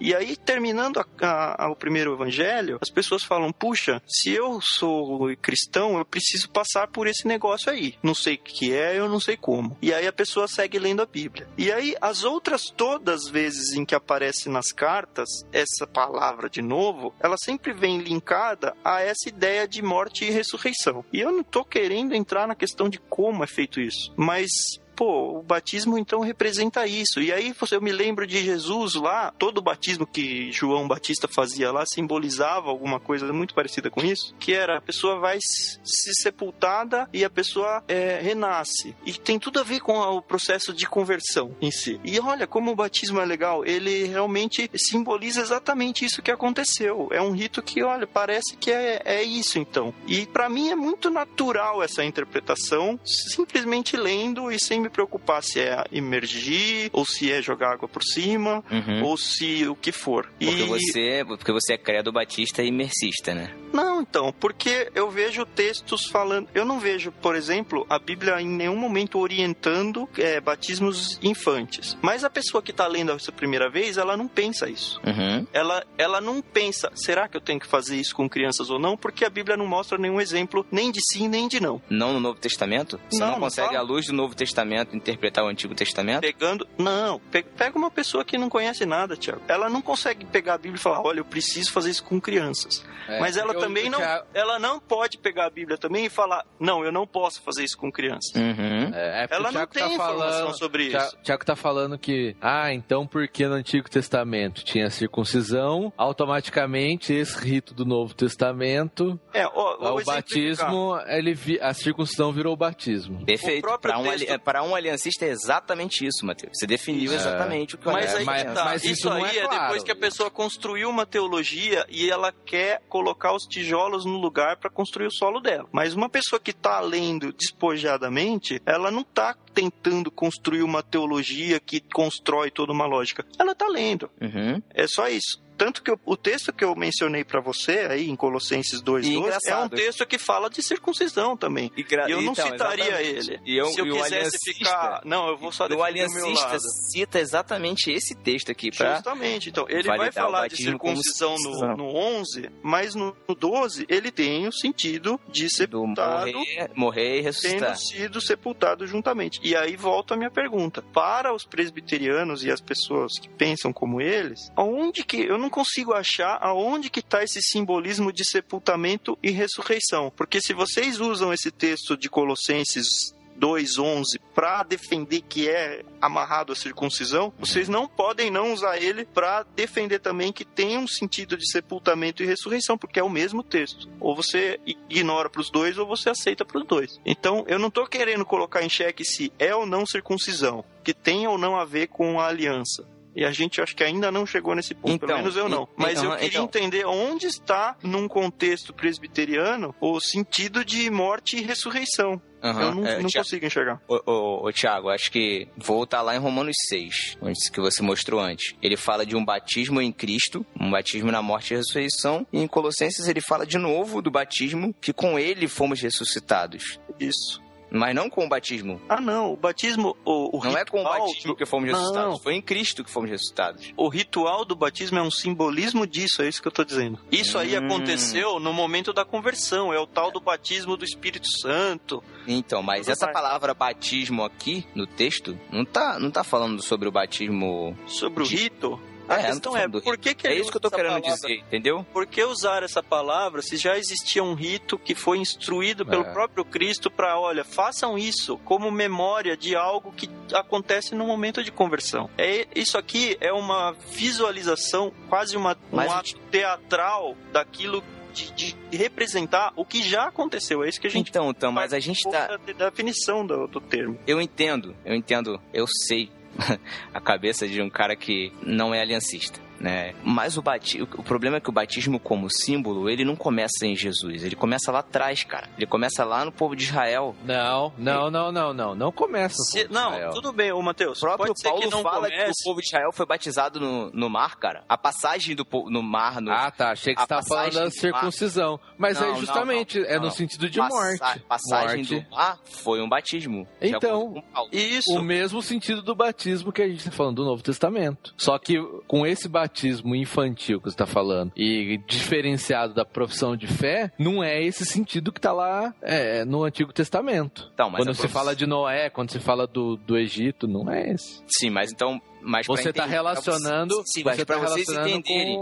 E aí, terminando a- a- a- o primeiro evangelho, as pessoas falam, puxa, se eu sou cristão, eu preciso passar por esse negócio aí. Não sei o que é, eu não sei como. E aí a pessoa segue lendo a Bíblia. E aí, as outras todas as vezes em que aparece nas cartas essa palavra de novo, ela sempre vem linkada a essa ideia de morte e ressurreição. E eu não tô querendo entrar na questão de como é feito isso, mas Pô, o batismo então representa isso. E aí eu me lembro de Jesus lá, todo o batismo que João Batista fazia lá simbolizava alguma coisa muito parecida com isso, que era a pessoa vai se sepultada e a pessoa é, renasce. E tem tudo a ver com o processo de conversão em si. E olha como o batismo é legal, ele realmente simboliza exatamente isso que aconteceu. É um rito que, olha, parece que é, é isso então. E pra mim é muito natural essa interpretação, simplesmente lendo e sem me preocupar se é imergir ou se é jogar água por cima Uhum. ou se o que for. Porque, e você, porque você é credo batista e imersista, né? não, então, porque eu vejo textos falando. Eu não vejo, por exemplo, a Bíblia em nenhum momento orientando é, batismos infantes. Mas a pessoa que está lendo essa primeira vez, ela não pensa isso. Uhum. Ela, ela não pensa, será que eu tenho que fazer isso com crianças ou não? Porque a Bíblia não mostra nenhum exemplo nem de sim nem de não. Não no Novo Testamento? Você Não, não, não consegue, fala. à luz do Novo Testamento, interpretar o Antigo Testamento? Pegando. Não, pe- pega uma pessoa que não conhece nada, Tiago. Ela não consegue pegar a Bíblia e falar: olha, eu preciso fazer isso com crianças. É, Mas ela o- também o não. Ela não pode pegar a Bíblia também e falar: não, eu não posso fazer isso com crianças. Uhum. É, é porque Ela não Thiago tem tá informação falando, sobre isso. Tiago tá falando que, ah, então porque no Antigo Testamento tinha circuncisão, automaticamente esse rito do Novo Testamento, É, ó, o batismo, ele vi- a circuncisão virou o batismo. Perfeito. Para um, texto- ali- para um aliancista é exatamente isso, Matheus. Você definiu É. exatamente o que o Mas É, aí mas- tá. mas isso, isso não aí é é, claro. depois que a pessoa construiu uma teologia e ela quer colocar os tijolos no lugar para construir o solo dela. Mas uma pessoa que tá lendo despojadamente, ela não tá tentando construir uma teologia que constrói toda uma lógica. Ela tá lendo. Uhum. É só isso. Tanto que eu- o texto que eu mencionei para você aí em Colossenses 2:12 E é um texto que fala de circuncisão também. E, E eu não então, citaria exatamente. ele. E, eu, Se eu o quisesse aliancista, ficar, não, eu vou só o o aliancista cita exatamente esse texto aqui para Justamente, então, ele vai o falar de circuncisão no, no 11, mas no, no 12 ele tem o sentido de do sepultado, morrer, morrer e ressuscitar. tendo sido sepultado juntamente. E aí volta a minha pergunta. Para os presbiterianos e as pessoas que pensam como eles, aonde que eu não consigo achar aonde que está esse simbolismo de sepultamento e ressurreição? Porque se vocês usam esse texto de Colossenses 2:11 para defender que é amarrado à circuncisão, vocês não podem não usar ele para defender também que tem um sentido de sepultamento e ressurreição, porque é o mesmo texto. Ou você ignora para os dois ou você aceita para os dois. Então, eu não tô querendo colocar em xeque se é ou não circuncisão, que tem ou não a ver com a aliança. E a gente acho que ainda não chegou nesse ponto, Então, pelo menos eu não. Mas então, eu queria então. entender onde está, num contexto presbiteriano, o sentido de morte e ressurreição. Aham, eu não, é, não Tiago, consigo enxergar. Ô, ô, ô, Tiago, acho que vou voltar lá em Romanos 6, onde que você mostrou antes. Ele fala de um batismo em Cristo, um batismo na morte e ressurreição. E em Colossenses ele fala de novo do batismo, que com ele fomos ressuscitados. Isso. Mas não com o batismo. Ah, não. O batismo. O, o Não é com o batismo do- que fomos Não. ressuscitados. Foi em Cristo que fomos ressuscitados. O ritual do batismo é um simbolismo disso, é isso que eu tô dizendo. Isso aí Hum. aconteceu no momento da conversão, é o tal do batismo do Espírito Santo. Então, mas essa palavra batismo aqui no texto não tá, não tá falando sobre o batismo. Sobre o De- rito, a É, não tô questão é, por que, que É isso que eu tô querendo palavra? dizer, entendeu? Por que usar essa palavra se já existia um rito que foi instruído pelo É. próprio Cristo para, olha, façam isso como memória de algo que acontece no momento de conversão? É, isso aqui é uma visualização, quase uma, um Mas ato teatral daquilo de, de representar o que já aconteceu. É isso que a gente Então, então, mas a gente um tá. da, da definição do, do termo. Eu entendo, eu entendo, eu sei [LAUGHS] a cabeça de um cara que não é aliancista. Né? Mas o, bati... o problema é que o batismo como símbolo, ele não começa em Jesus, ele começa lá atrás, cara. Ele começa lá no povo de Israel. Não, não, não, não, não. Não começa. Se- não, tudo bem, ô Matheus. O próprio Paulo que fala que o povo de Israel foi batizado no, no mar, cara. A passagem do no mar, no, Ah, tá. Achei que você tava falando da circuncisão. Mas Não, aí não, justamente não, é não. no sentido de passa- morte. passagem morte. do mar foi um batismo. Então. Isso. O mesmo sentido do batismo que a gente está falando do Novo Testamento. Só que com esse batismo infantil que você está falando e diferenciado da profissão de fé, não é esse sentido que está lá é, no Antigo Testamento. Então, mas quando se prof- fala de Noé, quando se fala do, do Egito, não é esse. Sim, mas então. Mas Você está relacionando. Sim, você mas pra tá vocês relacionando entenderem.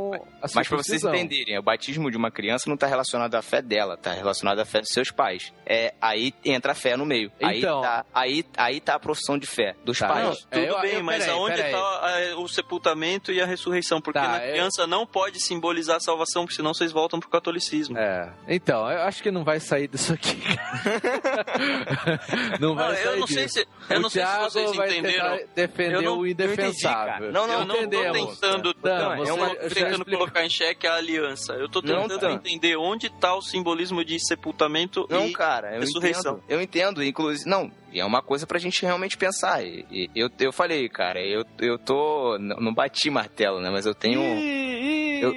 Mas pra vocês entenderem, o batismo de uma criança não tá relacionado à fé dela, tá relacionado à fé dos seus pais. É, aí entra a fé no meio. Então. aí, tá, aí, aí tá a profissão de fé dos Tá. pais. Não, É, tudo eu- bem, eu- mas peraí, aonde está o sepultamento e a ressurreição? Porque Tá, na é- criança não pode simbolizar a salvação, porque senão vocês voltam pro catolicismo. É. Então, eu acho que não vai sair disso aqui. [LAUGHS] não vai Não, sair eu não disso. sei se, eu o não sei se Thiago vocês vai entenderam. defender Eu não- o eu entendi, cara. Não, não, Eu não tô tentando, Não, não, você- é eu já tentando colocar em xeque a aliança. Eu tô Não, tentando tá. entender onde está o simbolismo de sepultamento Não, e cara, eu ressurreição. entendo. Eu entendo, inclusive. Não, e é uma coisa pra gente realmente pensar. E- e- eu, eu falei, cara, eu, eu tô. Não não bati martelo, né? Mas eu tenho. Eu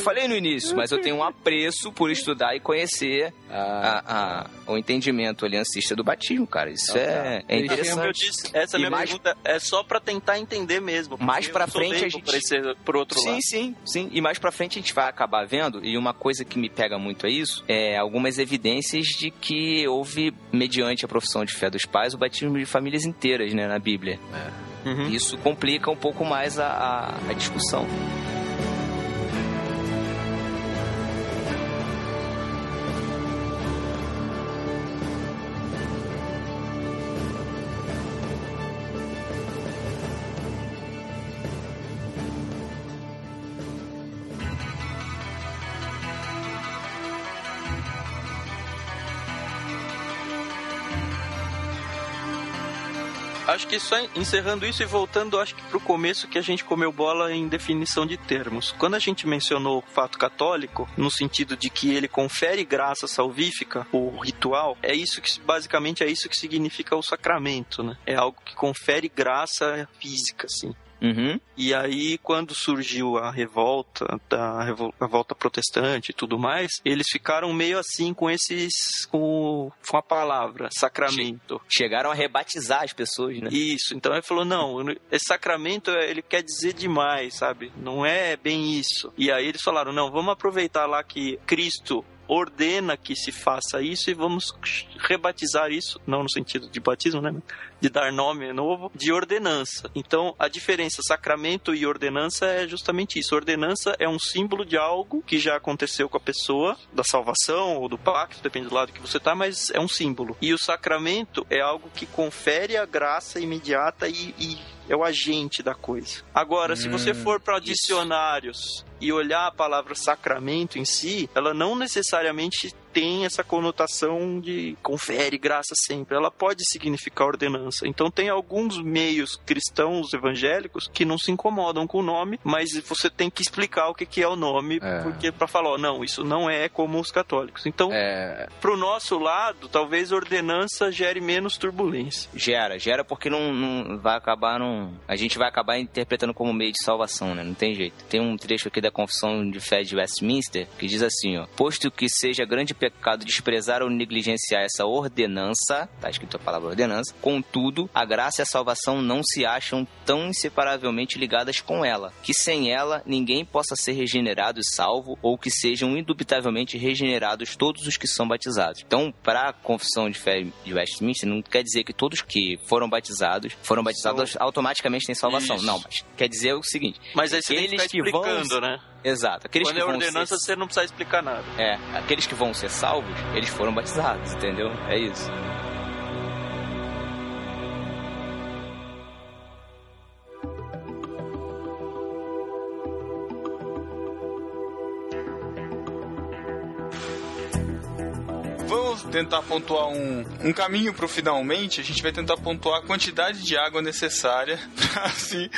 falei no início, mas eu tenho um apreço por estudar e conhecer Ah, a- a- o entendimento aliancista do batismo, cara. Isso é, é eu- Como eu interessante. disse, essa E minha mais- pergunta é só pra tentar entender mesmo. Mais pra eu sou frente a gente- Por, esse, outro Sim, lado. sim, sim. E mais pra frente a gente vai acabar vendo, e uma coisa que me pega muito é isso, é algumas evidências de que houve, mediante a profissão de fé dos pais, o batismo de famílias inteiras, né, na Bíblia. Uhum. Isso complica um pouco mais a, a- a discussão. Que só encerrando isso e voltando, acho que pro começo que a gente comeu bola em definição de termos. Quando a gente mencionou o fato católico, no sentido de que ele confere graça salvífica, o ritual, é isso que basicamente é isso que significa o sacramento, né? É algo que confere graça física, assim. Uhum. E aí, quando surgiu a revolta, da revol- a revolta protestante e tudo mais, eles ficaram meio assim com esses. com, com a palavra, sacramento. Chegaram a rebatizar as pessoas, né? Isso, então ele falou, não, esse sacramento ele quer dizer demais, sabe? Não é bem isso. E aí eles falaram, não, vamos aproveitar lá que Cristo ordena que se faça isso e vamos rebatizar isso, não no sentido de batismo, né? De dar nome novo, de ordenança. Então, a diferença sacramento e ordenança é justamente isso. Ordenança é um símbolo de algo que já aconteceu com a pessoa, da salvação ou do pacto, depende do lado que você tá, mas é um símbolo. E o sacramento é algo que confere a graça imediata e, e é o agente da coisa. Agora, se você for para dicionários e olhar a palavra sacramento em si, ela não necessariamente tem essa conotação de confere graça sempre. Ela pode significar ordenança. Então tem alguns meios cristãos evangélicos que não se incomodam com o nome, mas você tem que explicar o que que é o nome, É. porque para falar, ó, não, isso não é como os católicos. Então, É, pro nosso lado, talvez ordenança gere menos turbulência. Gera, gera porque não, não vai acabar não. A gente vai acabar interpretando como meio de salvação, né? Não tem jeito. Tem um trecho aqui da Confissão de Fé de Westminster que diz assim, ó: Posto que seja grande pecado desprezar ou negligenciar essa ordenança, tá escrito a palavra ordenança, contudo, a graça e a salvação não se acham tão inseparavelmente ligadas com ela, que sem ela ninguém possa ser regenerado e salvo, ou que sejam indubitavelmente regenerados todos os que são batizados. Então, para a confissão de fé de Westminster, não quer dizer que todos que foram batizados foram batizados automaticamente têm salvação. Isso. Não, mas quer dizer o seguinte: Mas aí você tem que que vão- né? Exato, aqueles Quando que é ordenança, ser, você não precisa explicar nada. é, aqueles que vão ser salvos, eles foram batizados, entendeu? É isso. Vamos tentar pontuar um, um caminho pro finalmente. A gente vai tentar pontuar a quantidade de água necessária [LAUGHS] para se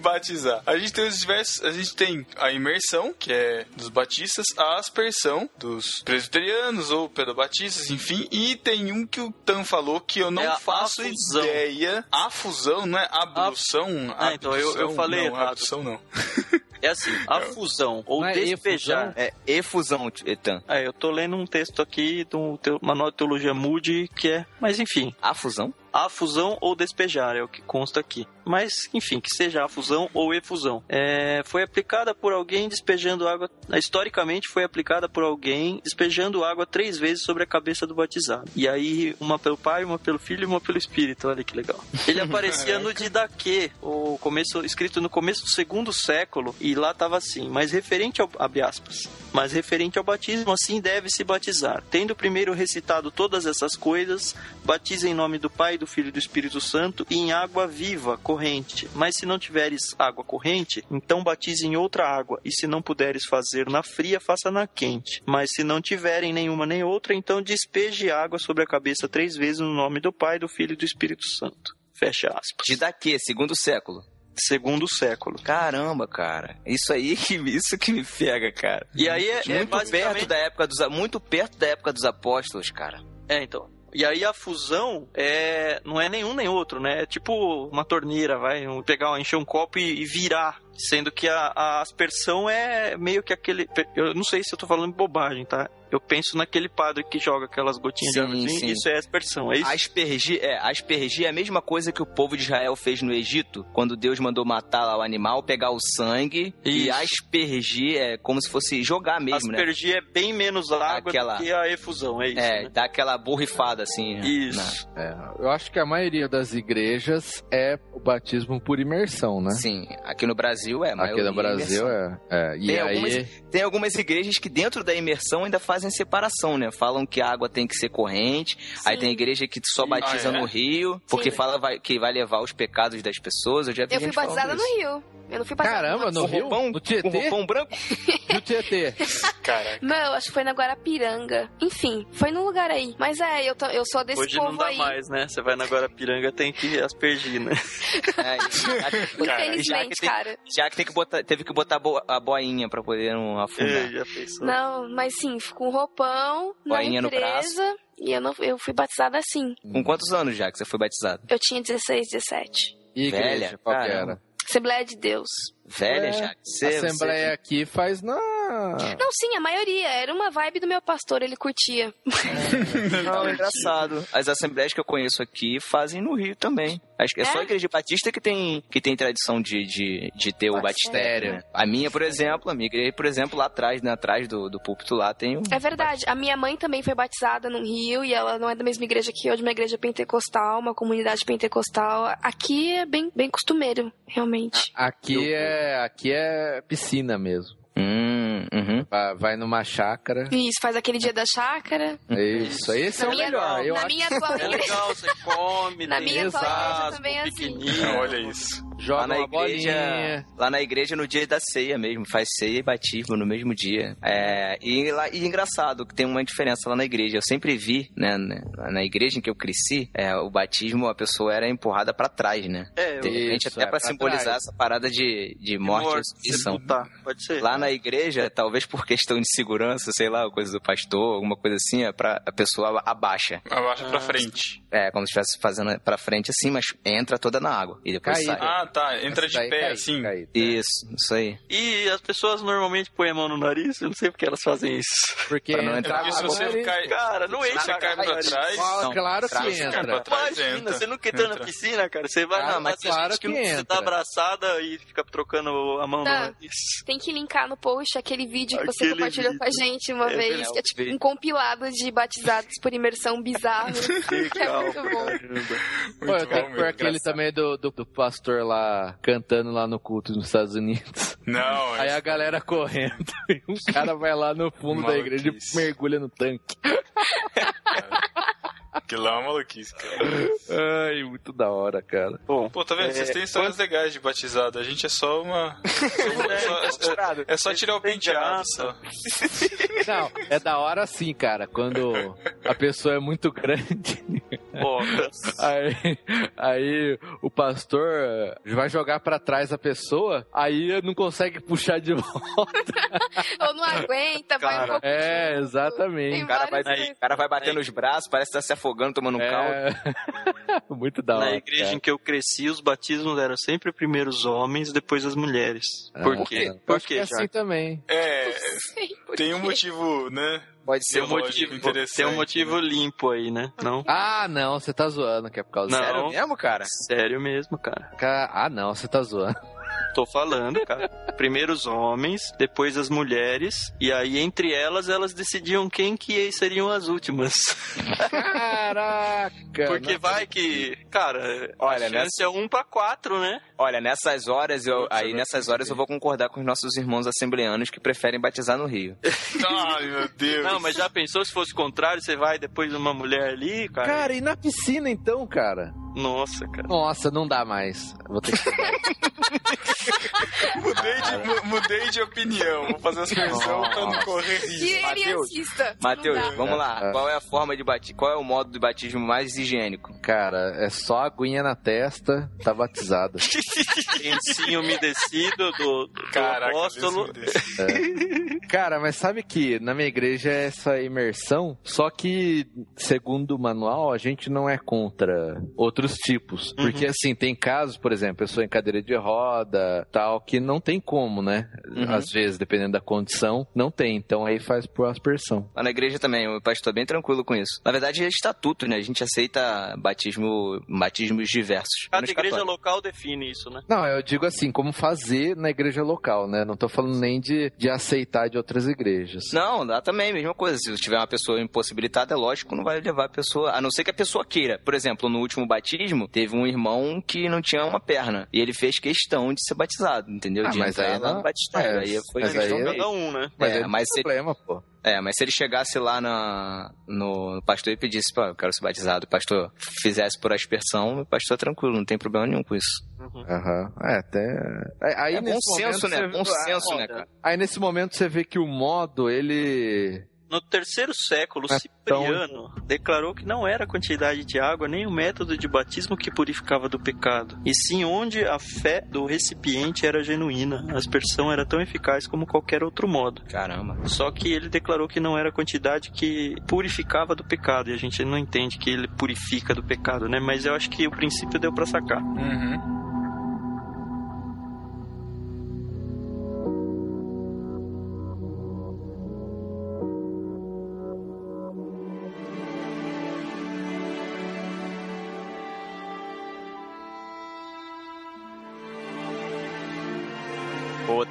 batizar. A gente tem os diversos. A gente tem a imersão, que é dos batistas, a aspersão dos presbiterianos ou pedobatistas, enfim. E tem um que o Tan falou que eu não É a faço afusão. ideia. A fusão, não é ablução? Ah, então eu- eu falei não, errado. não. [LAUGHS] É assim, a fusão ou é despejar. É efusão, Etan. É, eu tô lendo um texto aqui do teu, manual de teologia Moody que é, mas enfim, A fusão? a fusão ou despejar é o que consta aqui. Mas enfim, que seja a fusão ou efusão. É, foi aplicada por alguém despejando água. Historicamente foi aplicada por alguém despejando água três vezes sobre a cabeça do batizado. E aí uma pelo pai, uma pelo filho e uma pelo espírito. Olha que legal. Ele aparecia no Didaquê, o começo escrito no começo do segundo século e lá estava assim, mas referente ao abre aspas, mas referente ao batismo assim deve se batizar. Tendo primeiro recitado todas essas coisas, batiza em nome do Pai, do Filho e do Espírito Santo e em água viva, corrente. Mas se não tiveres água corrente, então batize em outra água, e se não puderes fazer na fria, faça na quente. Mas se não tiverem nenhuma nem outra, então despeje água sobre a cabeça três vezes no nome do Pai, do Filho e do Espírito Santo. Fecha aspas. De daqui, segundo século. Segundo século. Caramba, cara. Isso aí, que- [LAUGHS] isso que me pega, cara. E aí é, é muito basicamente... perto da época dos muito perto da época dos apóstolos, cara. É, então. E aí a fusão é não é nenhum nem outro, né? É tipo uma torneira, vai pegar, encher um copo e, e virar. Sendo que a, a aspersão é meio que aquele. Eu não sei se eu tô falando bobagem, tá? Eu penso naquele padre que joga aquelas gotinhas Sim, de água sim. isso é aspersão, é isso? Aspergir, é, aspergir é a mesma coisa que o povo de Israel fez no Egito, quando Deus mandou matar lá o animal, pegar o sangue e Isso. aspergir é como se fosse jogar mesmo, né? Aspergir é bem menos água Aquela- do que a efusão, é isso, É, né? dá aquela borrifada assim. né? Isso. é, eu acho que a maioria das igrejas é o batismo por imersão, né? Sim, aqui no Brasil é, Aqui no Brasil imersão. é, é. E Tem aí, algumas, tem algumas igrejas que dentro da imersão ainda fazem separação, né? Falam que a água tem que ser corrente. Aí tem igreja que só batiza Ah, é? no rio, porque Sim. fala vai- que vai levar os pecados das pessoas. Eu já vi Eu fui batizada no isso. Rio. Eu não fui batizada Caramba, no Com Rio? roupão, No com Tietê? roupão branco? [LAUGHS] No Tietê. [LAUGHS] Caraca. Não, acho que foi na Guarapiranga. Enfim, foi num lugar aí. Mas é, eu, tô- eu sou desse Hoje povo não dá aí. mais, né? Você vai na Guarapiranga, tem que aspergir, [LAUGHS] né? É, já, que- já Infelizmente, que tem, cara. já que tem que botar, teve que botar a bo- a boinha pra poder não afundar. É, já pensou. Não, mas sim, com roupão, na Boinha empresa. E eu, não, eu fui batizada assim. Com quantos anos já que você foi batizado? Eu tinha 16, 17. E igreja, Velha, qual que era? Assembleia de Deus. velha É, já. A Você, Assembleia aqui faz na. Não, sim, a maioria. Era uma vibe do meu pastor, ele curtia. [LAUGHS] Não, é engraçado. As assembleias que eu conheço aqui fazem no Rio também. Acho que é, É? só a igreja batista que tem, que tem tradição de, de, de ter o batistério. né? A minha, por exemplo, a minha igreja, por exemplo, lá atrás, né, atrás do, do púlpito lá tem um... É verdade. A minha mãe também foi batizada no Rio e ela não é da mesma igreja que eu, de uma igreja pentecostal, uma comunidade pentecostal. Aqui é bem, bem costumeiro, realmente. Aqui é, aqui é piscina mesmo. Hum, uhum. Vai, vai numa chácara. Isso, faz aquele dia da chácara. Isso, esse Na é o minha- melhor. Eu na acho minha atual [LAUGHS] É legal, você come, Na tem minha atual também é assim. olha isso. Lá joga na uma igreja, bolinha. lá na igreja no dia da ceia mesmo, faz ceia e batismo no mesmo dia. É, e, lá, e engraçado que tem uma diferença lá na igreja. Eu sempre vi, né, né, na igreja em que eu cresci, é, o batismo a pessoa era empurrada pra trás, né? É, De repente Isso, até é pra pra simbolizar trás. essa parada de, de morte, e ressurreição. sepultar, pode ser. Lá na igreja, talvez por questão de segurança, sei lá, coisa do pastor, alguma coisa assim, é pra, a pessoa abaixa. Abaixa pra Ah. frente. É, como se estivesse fazendo pra frente assim, mas entra toda na água. E depois Caída. sai. Ah, tá. Entra Essa de pé, assim. caí. Isso, isso aí. E as pessoas normalmente põem a mão no nariz, eu não sei porque elas fazem isso. Porque Pra não É entrar porque se água você cai, Cara, não entra você cai pra trás... Não, claro que entra. pra trás, Imagina, entra. você nunca entrou na Entra. piscina, cara. Você vai Ah, na mas você claro que Você entra. tá abraçada e fica trocando a mão Tá. no nariz. Tem que linkar no post aquele vídeo que você compartilhou vídeo. com a gente uma É vez, que é tipo um compilado de batizados por imersão bizarro. [LAUGHS] que é muito bom. Pô, eu tenho pôr aquele também do, do, do pastor lá cantando lá no culto nos Estados Unidos. Não, Aí a galera correndo [LAUGHS] e um cara vai lá no fundo da igreja e Maluquice. mergulha no tanque. [LAUGHS] aquilo lá é uma maluquice, cara. Ai, muito da hora, cara. Bom, Pô, tá vendo? É, Vocês têm histórias legais de batizado. A gente é só uma... é, [LAUGHS] só, é- é só tirar o penteado, só. Não, é da hora sim, cara. Quando a pessoa é muito grande, aí, aí o pastor vai jogar pra trás a pessoa, aí não consegue puxar de [LAUGHS] volta. Ou não aguenta, vai um Cara, pouco. É, exatamente. O cara vai, o cara vai batendo os braços, parece que tá se afogando, tomando um caldo. É. [LAUGHS] muito da hora. na igreja cara. em que eu cresci, os batismos eram sempre primeiro os homens, depois as mulheres. Ah, Por quê? Eu Por quê, é assim também. É, Sei tem um motivo, né? Pode ser um motivo interessante, tem um motivo limpo aí, né? Não? Ah, não, você tá zoando que é por causa. Sério mesmo, cara? Sério mesmo, cara. Ca- Ah, não, você tá zoando. Tô falando, cara. Primeiro os homens, depois as mulheres, e aí entre elas, elas decidiam quem que seriam as últimas. Caraca! Porque não- vai que, cara, Olha, a chance é um pra quatro, né? Olha, nessas horas, eu, Putz, aí nessas horas eu vou concordar com os nossos irmãos assembleanos que preferem batizar no Rio. [LAUGHS] Ai, meu Deus. Não, mas já pensou se fosse o contrário, você vai depois de uma mulher ali, cara? Cara, e na piscina então, cara? Nossa, cara. Nossa, não dá mais. Vou ter que... [LAUGHS] [LAUGHS] Mudei de, mu- mudei de opinião. Vou fazer as versões pra não correr risco. E ele Mateus, assista. Matheus, vamos lá. É. Qual é a forma de batismo? Qual é o modo de batismo mais higiênico? Cara, é só aguinha na testa, tá batizado. [LAUGHS] Lencinho umedecido do, do Caraca, apóstolo. Livre. Cara, mas sabe que na minha igreja é essa imersão, só que, segundo o manual, a gente não é contra outros tipos. Porque, assim, tem casos, por exemplo, pessoa em cadeira de roda, tal, que não tem como, né? Uhum. Às vezes, dependendo da condição, não tem. Então aí faz por aspersão. Lá na igreja também, o pastor é bem tranquilo com isso. Na verdade, é estatuto, né? A gente aceita batismo, batismos diversos. Cada igreja católico. local define isso, né? Não, eu digo assim, como fazer na igreja local, né? Não tô falando nem de, de aceitar de outras igrejas. Não, lá também, mesma coisa. Se tiver uma pessoa impossibilitada, é lógico, não vai levar a pessoa. A não ser que a pessoa queira. Por exemplo, no último batismo, teve um irmão que não tinha uma perna. E ele fez questão de ser batizado, entendeu? Ah, de mas aí não- no batistério. é, aí foi mas questão aí- dele. Cada um, né? Mas é, mas tem se- problema, pô. É, mas se ele chegasse lá na, no pastor e pedisse, pô, eu quero ser batizado, o pastor fizesse por aspersão, o pastor é tranquilo, não tem problema nenhum com isso. Aham. É, até. Aí, aí é bom nesse senso, momento né? você- Bom senso, Ah, né, cara? Aí nesse momento você vê que o modo, ele. No terceiro século, É tão- Cipriano declarou que não era a quantidade de água nem o método de batismo que purificava do pecado, e sim onde a fé do recipiente era genuína. A aspersão era tão eficaz como qualquer outro modo. Caramba. Só que ele declarou que não era a quantidade que purificava do pecado, e a gente não entende que ele purifica do pecado, né? Mas eu acho que o princípio deu pra sacar. Uhum.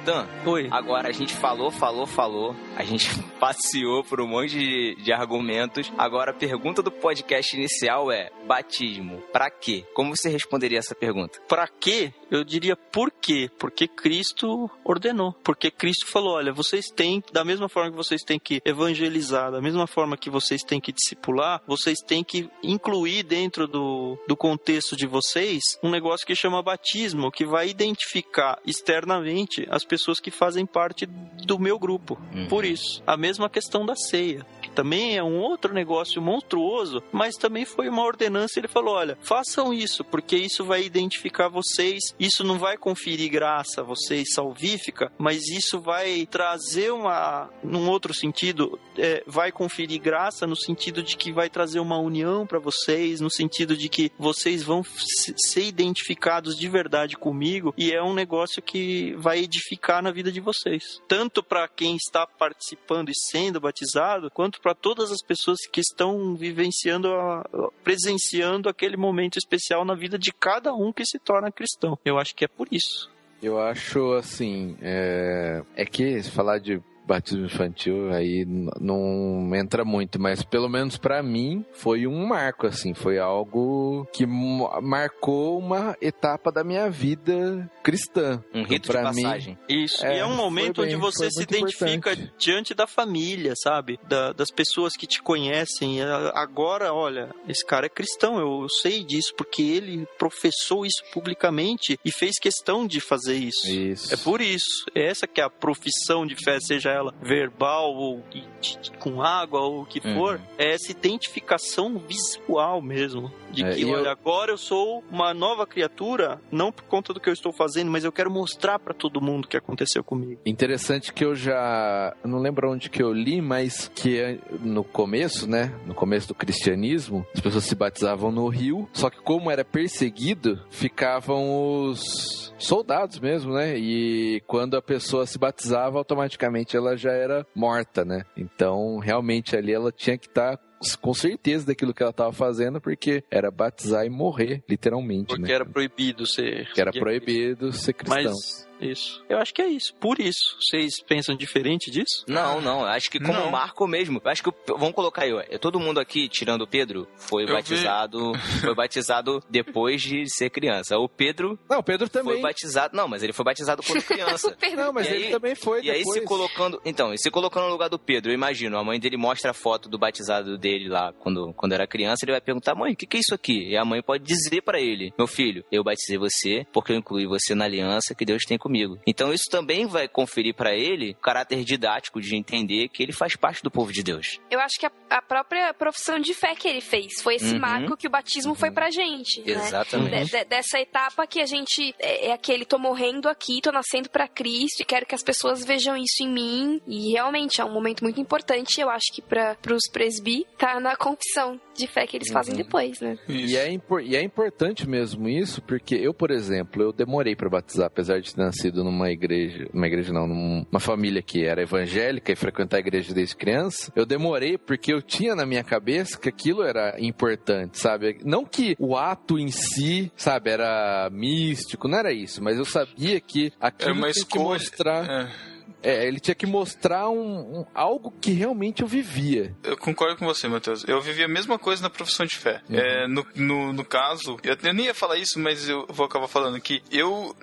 Ô, Tan, Oi. agora a gente falou, falou, falou. A gente [LAUGHS] passeou por um monte de, de argumentos. Agora a pergunta do podcast inicial é: batismo, pra quê? Como você responderia essa pergunta? Pra quê? Eu diria por quê? Porque Cristo ordenou. Porque Cristo falou: olha, vocês têm, da mesma forma que vocês têm que evangelizar, da mesma forma que vocês têm que discipular, vocês têm que incluir dentro do, do contexto de vocês um negócio que chama batismo, que vai identificar externamente as pessoas que fazem parte do meu grupo. Uhum. Por isso, a mesma questão da ceia, também é um outro negócio monstruoso, mas também foi uma ordenança. Ele falou: olha, façam isso, porque isso vai identificar vocês. Isso não vai conferir graça a vocês salvífica, mas isso vai trazer uma, num outro sentido, é, vai conferir graça no sentido de que vai trazer uma união para vocês, no sentido de que vocês vão se- ser identificados de verdade comigo e é um negócio que vai edificar na vida de vocês, tanto para quem está participando e sendo batizado, quanto para todas as pessoas que estão vivenciando, a- presenciando aquele momento especial na vida de cada um que se torna cristão. Eu acho que é por isso. Eu acho assim, é, é que falar de batismo infantil aí não entra muito, mas pelo menos pra mim foi um marco assim, foi algo que marcou uma etapa da minha vida cristã. Um rito de Pra mim, passagem. Isso. É, e é um foi momento bem, onde você se identifica importante. diante da família, sabe? Da- das pessoas que te conhecem. A- Agora, olha, esse cara é cristão, eu, eu sei disso, porque ele professou isso publicamente e fez questão de fazer isso. Isso. É por isso. Essa que é a profissão de fé, seja ela verbal ou com água ou o que Uhum. for, é essa identificação visual mesmo. De É, que, e eu- olha, agora eu sou uma nova criatura, não por conta do que eu estou fazendo, mas eu quero mostrar pra todo mundo o que aconteceu comigo. Interessante que eu já. eu não lembro onde que eu li, mas que é no começo, né? No começo do cristianismo, as pessoas se batizavam no rio. Só que, como era perseguido, ficavam os soldados mesmo, né? E quando a pessoa se batizava, automaticamente ela já era morta, né? Então, realmente ali ela tinha que estar. Com certeza daquilo que ela estava fazendo, porque era batizar e morrer, literalmente, Porque né? era proibido ser. Que era proibido ser cristão. Mas isso. Eu acho que é isso. Por isso. Vocês pensam diferente disso? Não, não. eu Acho que como Não. marco mesmo. eu Acho que o- vamos colocar aí, ó. é, Todo mundo aqui, tirando o Pedro, foi Eu vi. batizado, [LAUGHS] foi batizado depois de ser criança. O Pedro Não, o Pedro também. foi batizado, não, mas ele foi batizado quando [LAUGHS] criança. Não, mas E ele aí- também foi E aí depois. se colocando, então, e se colocando no lugar do Pedro, eu imagino, a mãe dele mostra a foto do batizado dele lá quando, quando era criança, ele vai perguntar: "Mãe, o que, que é isso aqui?" E a mãe pode dizer pra ele: "Meu filho, eu batizei você porque eu incluí você na aliança que Deus tem comigo". Então isso também vai conferir pra ele o caráter didático de entender que ele faz parte do povo de Deus. Eu acho que a, a própria profissão de fé que ele fez foi esse Uhum. marco que o batismo foi pra gente. Né? Exatamente. De- de- dessa etapa que a gente é, é aquele tô morrendo aqui, tô nascendo pra Cristo e quero que as pessoas vejam isso em mim. E realmente é um momento muito importante, eu acho que para pros presbi tá na confissão de fé que eles fazem depois, né? E é, e é importante mesmo isso, porque eu, por exemplo, eu demorei pra batizar, apesar de ter nascido numa igreja, uma igreja não, numa família que era evangélica e frequentar a igreja desde criança. Eu demorei porque eu tinha na minha cabeça que aquilo era importante, sabe? Não que o ato em si, sabe, era místico, não era isso, mas eu sabia que É aquilo tinha que escolha. mostrar, É, é, ele tinha que mostrar um, um- algo que realmente eu vivia. eu concordo com você, Matheus. Eu vivi a mesma coisa na profissão de fé. Uhum. É, no, no, no caso, eu, eu nem ia falar isso, mas eu vou acabar falando que eu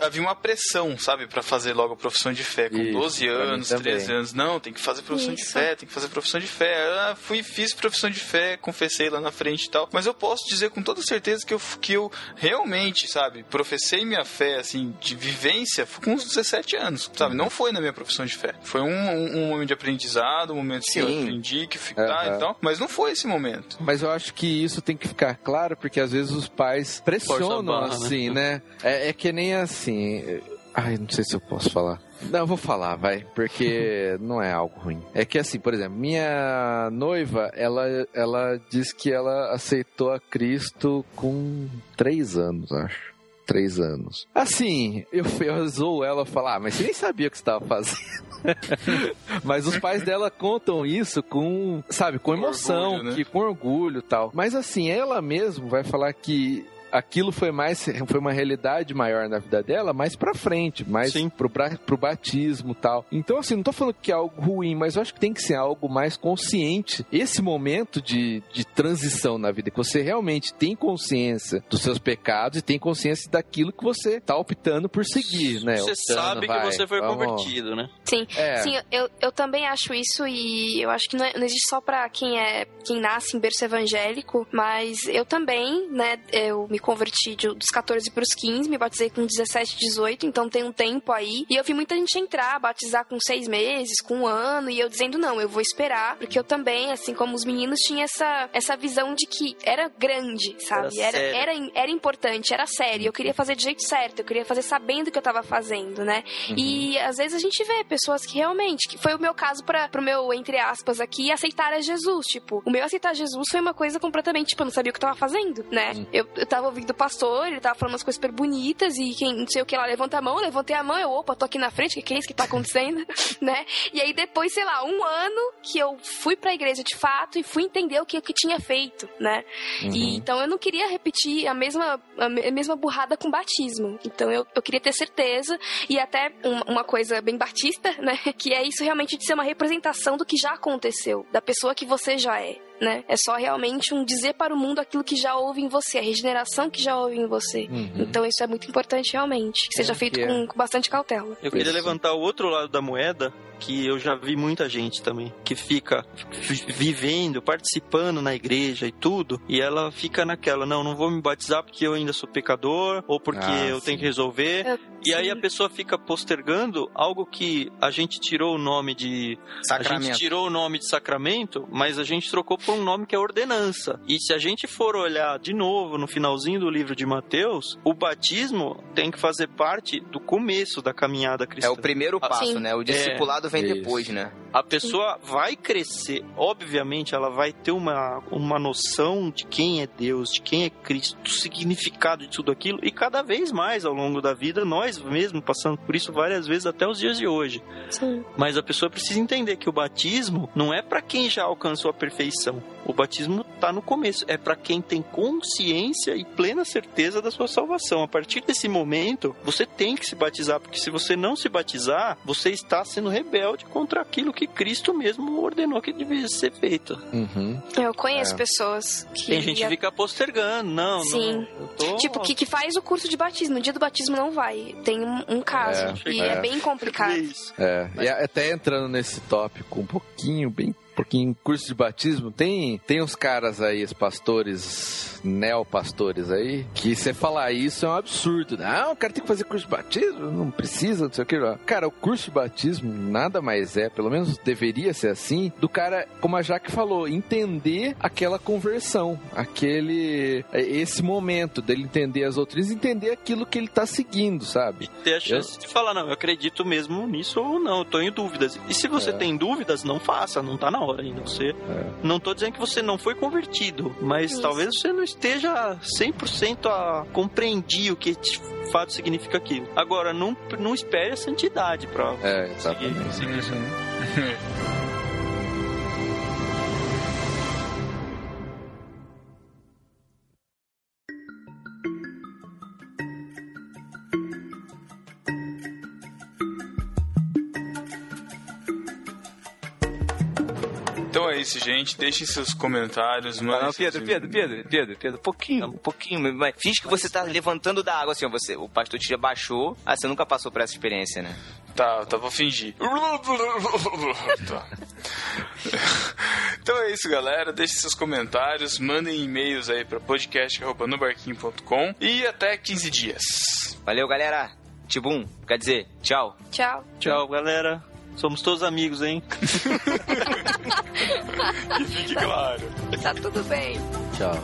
havia uma pressão, sabe, pra fazer logo a profissão de fé com Isso, 12 pra mim anos, também. 13 anos. Não, tem que fazer profissão de Isso. fé, tem que fazer profissão de fé. Ah, fui fiz profissão de fé, confessei lá na frente e tal. Mas eu posso dizer com toda certeza que eu, que eu realmente, sabe, professei minha fé, assim, de vivência com uns 17 anos, sabe? Não foi na minha profissão de fé. Foi um, um, um momento de aprendizado, um momento que eu Sim. aprendi, que ficar Aham. e tal. Mas não foi esse momento. Mas eu acho que isso tem que ficar claro, porque às vezes os pais pressionam barra, né? assim, né? É, é que nem assim. Ai, não sei se eu posso falar. Não, eu vou falar, vai, porque [LAUGHS] não é algo ruim. É que assim, por exemplo, minha noiva, ela, ela diz que ela aceitou a Cristo com três anos, acho. Três anos. Assim, eu, eu zoo ela falar, ah, mas você nem sabia o que você estava fazendo. [LAUGHS] mas os pais dela contam isso com, sabe, com emoção, orgulho, né? que com orgulho e tal. Mas assim, ela mesmo vai falar que aquilo foi mais foi uma realidade maior na vida dela, mais pra frente, mais Sim. pro, pro batismo e tal. Então, assim, não tô falando que é algo ruim, mas eu acho que tem que ser algo mais consciente. Esse momento de, de transição na vida, que você realmente tem consciência dos seus pecados e tem consciência daquilo que você tá optando por seguir, né? Você Optando, sabe que vai, você foi vamos- convertido, né? Sim, É. sim, eu, eu também acho isso e eu acho que não, é- não existe só pra quem é quem nasce em berço evangélico, mas eu também, né, eu me converti de- dos 14 pros 15, me batizei com 17, 18, então tem um tempo aí, e eu vi muita gente entrar, batizar com seis meses, com um ano, e eu dizendo, não, eu vou esperar, porque eu também, assim como os meninos, tinha essa, essa visão de que era grande, sabe? Era Era, era, era importante, era sério, eu queria fazer do jeito certo, eu queria fazer sabendo o que eu tava fazendo, né? E às vezes a gente vê pessoas que realmente, que foi o meu caso para pro meu, entre aspas, aqui, aceitar a Jesus. Tipo, o meu aceitar Jesus foi uma coisa completamente, tipo, eu não sabia o que eu tava fazendo, né? Eu, eu tava ouvindo o pastor, ele tava falando umas coisas super bonitas e quem não sei o que lá levanta a mão, levantei a mão, eu, opa, tô aqui na frente, o que, é isso que tá acontecendo, [LAUGHS] né? E aí depois, sei lá, um ano que eu fui pra igreja de fato e fui entender o que eu que tinha feito, né? E, então eu não queria repetir a mesma, a me- a mesma burrada com batismo. Então eu, eu queria ter certeza e até um- uma coisa bem batista, né? [LAUGHS] Que é isso realmente de ser uma representação do que já aconteceu, da pessoa que você já é. Né? É só realmente um dizer para o mundo aquilo que já houve em você, a regeneração que já houve em você. Uhum. Então isso é muito importante realmente, que seja É, feito que é. com, com bastante cautela. Eu queria Isso. levantar o outro lado da moeda, que eu já vi muita gente também, que fica vi- vivendo, participando na igreja e tudo, e ela fica naquela, não, não vou me batizar porque eu ainda sou pecador, ou porque Ah, eu sim. tenho que resolver. Eu- E aí a pessoa fica postergando algo que a gente tirou o nome de. A gente Sacramento. tirou o nome de sacramento, mas a gente trocou por um nome que é ordenança. E se a gente for olhar de novo no finalzinho do livro de Mateus, o batismo tem que fazer parte do começo da caminhada cristã. É o primeiro passo, Sim. né? O discipulado vem Isso. depois, né? A pessoa vai crescer, obviamente, ela vai ter uma, uma noção de quem é Deus, de quem é Cristo, do significado de tudo aquilo, e cada vez mais ao longo da vida, nós mesmo passando por isso várias vezes até os dias de hoje. Sim. Mas a pessoa precisa entender que o batismo não é para quem já alcançou a perfeição. O batismo tá no começo, é para quem tem consciência e plena certeza da sua salvação. A partir desse momento, você tem que se batizar, porque se você não se batizar, você está sendo rebelde contra aquilo que Cristo mesmo ordenou que devia ser feito. Uhum. Eu conheço É. pessoas que. Tem gente que fica postergando, não, Sim. não, eu tô... Tipo, que, que faz o curso de batismo. No dia do batismo não vai. Tem um, um caso. É, e é. é bem complicado. Isso. É, e até entrando nesse tópico um pouquinho, bem um pouquinho curso de batismo, tem, tem uns caras aí, os pastores, neopastores aí, que você falar isso é um absurdo. Não, o cara tem que fazer curso de batismo, não precisa, não sei o que. lá. Cara, o curso de batismo nada mais é, pelo menos deveria ser assim, do cara, como a Jaque falou, entender aquela conversão, aquele, esse momento dele entender as doutrinas, entender aquilo que ele tá seguindo, sabe? ter a chance de falar, não, eu acredito mesmo nisso ou não, eu tô em dúvidas. E se você É. tem dúvidas, não faça, não tá na hora ainda. Você não tô dizendo que você não foi convertido, mas Isso. talvez você não esteja 100% a compreender o que de fato significa aquilo. Agora, não, não espere a santidade pra É, seguir, seguir isso. [LAUGHS] isso, gente. Deixem seus comentários. mandem Não, seus Pedro, Pedro, Pedro, Pedro, Pedro, pouquinho, um pouquinho. Mas finge que você tá levantando da água, assim, você, o pastor te abaixou, ah, você nunca passou por essa experiência, né? Tá, tá, vou fingir. Tá. [LAUGHS] Então é isso, galera. Deixe seus comentários, mandem e-mails aí para podcast.nobarquinho.com e até 15 dias. Valeu, galera. Tibum, quer dizer, tchau. Tchau. Tchau, galera. Somos todos amigos, hein? [LAUGHS] Que fique claro. Tá tudo bem. Tchau.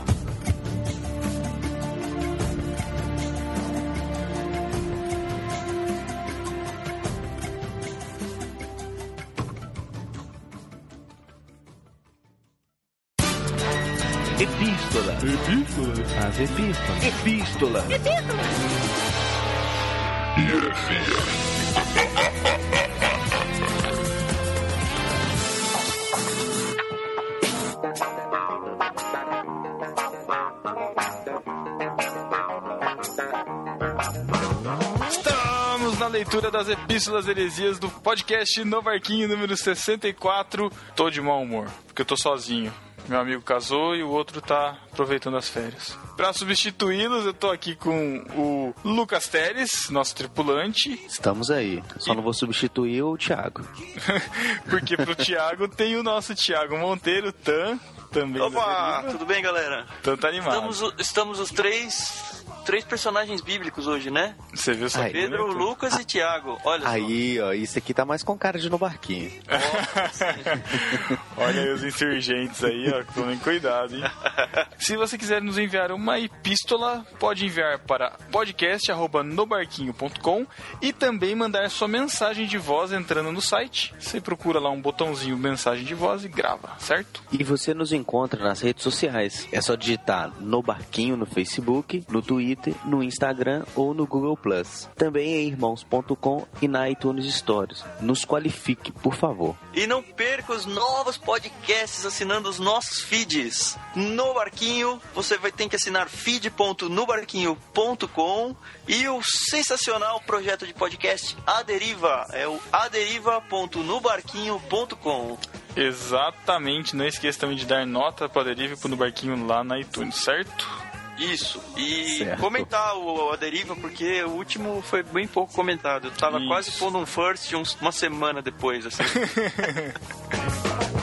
Epístola. Epístola. As epístolas. Epístola. a leitura das epístolas heresias do podcast No Barquinho número 64. Tô de mau humor, porque eu tô sozinho. Meu amigo casou e o outro tá aproveitando as férias. Pra substituí-los, eu tô aqui com o Lucas Teres, nosso tripulante, Estamos aí. Só não vou substituir o Thiago. [LAUGHS] porque pro Thiago tem o nosso Thiago Monteiro, Tan, também Opa, tudo bem, galera? Tan tá animado. Estamos, estamos os três, três personagens bíblicos hoje, né? Você viu só Ai, Pedro? Lucas e Tiago. Olha só. Aí, ó, isso aqui tá mais com cara de no barquinho. [LAUGHS] Olha aí os insurgentes aí, ó. Tomem cuidado, hein? [LAUGHS] Se você quiser nos enviar uma epístola, pode enviar para podcast.nobarquinho.com e também mandar sua mensagem de voz entrando no site. Você procura lá um botãozinho mensagem de voz e grava, certo? E você nos encontra nas redes sociais. É só digitar no barquinho no Facebook, no Twitter, no Instagram ou no Google Plus. Também em irmãos.com e na iTunes Stories. Nos qualifique, por favor. E não perca os novos podcasts assinando os nossos feeds. No Barquinho, você vai ter que assinar feed.nobarquinho.com e o sensacional projeto de podcast A Deriva. É o aderiva.nobarquinho.com. Exatamente. Não esqueça também de dar nota para Deriva e pro No Barquinho lá na iTunes, certo? Isso. E Certo. comentar o A Deriva, porque o último foi bem pouco comentado. Eu tava Isso. quase pondo um first uns- uma semana depois, assim. [LAUGHS]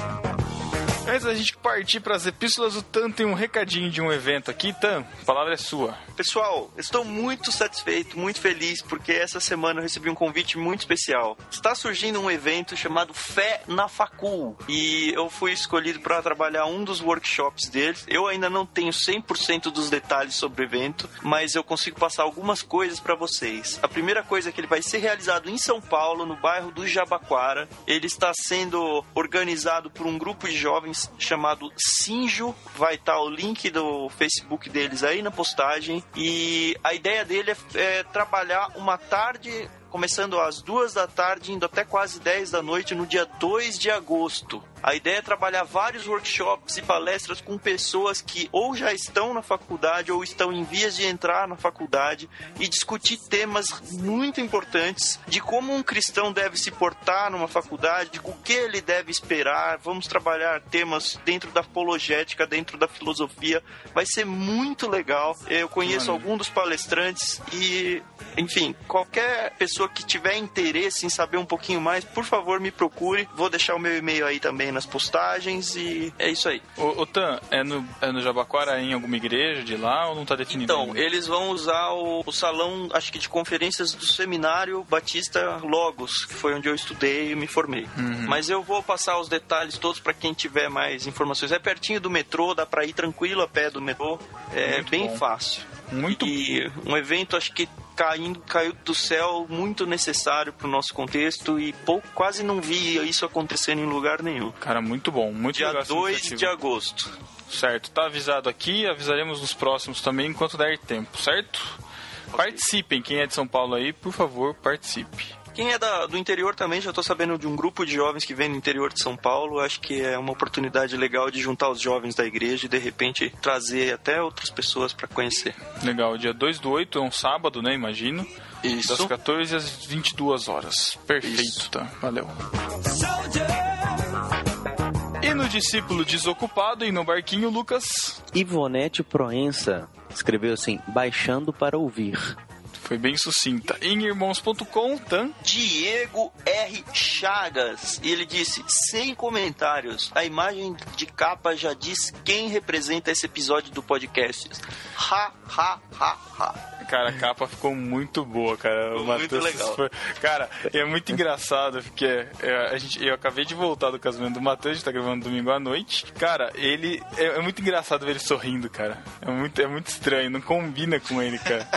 Antes da gente partir para as epístolas, o Tan tem um recadinho de um evento aqui. Tan, a palavra é sua. Pessoal, estou muito satisfeito, muito feliz, porque essa semana eu recebi um convite muito especial. Está surgindo um evento chamado Fé na Facul, e eu fui escolhido para trabalhar um dos workshops deles. Eu ainda não tenho 100% dos detalhes sobre o evento, mas eu consigo passar algumas coisas para vocês. A primeira coisa é que ele vai ser realizado em São Paulo, no bairro do Jabaquara. Ele está sendo organizado por um grupo de jovens chamado Sinjo. Vai estar o link do Facebook deles aí na postagem. E a ideia dele é, é trabalhar uma tarde, começando às duas da tarde, indo até quase 10 da noite, no dia 2 de agosto. A ideia é trabalhar vários workshops e palestras com pessoas que ou já estão na faculdade ou estão em vias de entrar na faculdade e discutir temas muito importantes de como um cristão deve se portar numa faculdade, o que ele deve esperar. Vamos trabalhar temas dentro da apologética, dentro da filosofia. Vai ser muito legal. Eu conheço algum dos palestrantes e, enfim, qualquer pessoa que tiver interesse em saber um pouquinho mais, por favor, me procure. Vou deixar o meu e-mail aí também nas postagens e é isso aí. Ô, ô Tan, é no, é no Jabaquara em alguma igreja de lá ou não tá definido? Então, ainda? eles vão usar o, o salão, acho que de conferências do Seminário Batista Logos, que foi onde eu estudei e me formei. Uhum. Mas eu vou passar os detalhes todos para quem tiver mais informações. É pertinho do metrô, dá para ir tranquilo a pé do metrô. É Muito bem bom. fácil. Muito E um evento, acho que caindo, caiu do céu, muito necessário para o nosso contexto e pouco, quase não vi isso acontecendo em lugar nenhum. Cara, muito bom. Muito Dia legal essa 2 iniciativa. de agosto. Certo, tá avisado aqui, avisaremos nos próximos também enquanto der tempo, certo? Participem, quem é de São Paulo aí, por favor, participe. Quem é da- do interior também, já estou sabendo de um grupo de jovens que vem do interior de São Paulo. Acho que é uma oportunidade legal de juntar os jovens da igreja e de repente trazer até outras pessoas para conhecer. Legal, dia 2 do 8 é um sábado, né? Imagino. Isso. Das 14 às 22 horas. Perfeito, Isso. tá? Valeu. E no discípulo desocupado e no barquinho, Lucas. Ivonete Proença escreveu assim: baixando para ouvir. Foi bem sucinta. Em irmãos.com, tan. Diego R. Chagas. E ele disse, sem comentários, a imagem de capa já diz quem representa esse episódio do podcast. Ha, ha, ha, ha. Cara, a capa ficou muito boa, cara. Ficou muito legal. foi- Cara, é muito engraçado, porque é, a gente, eu acabei de voltar do casamento do Matheus, a gente tá gravando domingo à noite. Cara, ele. É, é muito engraçado ver ele sorrindo, cara. É muito, é muito estranho, não combina com ele, cara.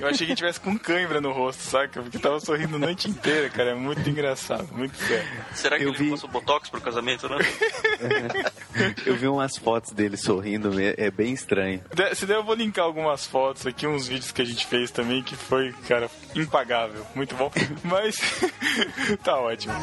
Eu achei que ele tivesse com cãibra no rosto, saca? Porque tava sorrindo a noite inteira, cara. É muito engraçado, muito sério. Será que Eu ele vi- passou botox pro casamento, né? [LAUGHS] Eu vi umas fotos dele sorrindo, é é bem estranho. De- Se der, eu vou linkar algumas fotos aqui, uns vídeos que a gente fez também, que foi, cara, impagável. Muito bom. Mas [LAUGHS] tá ótimo.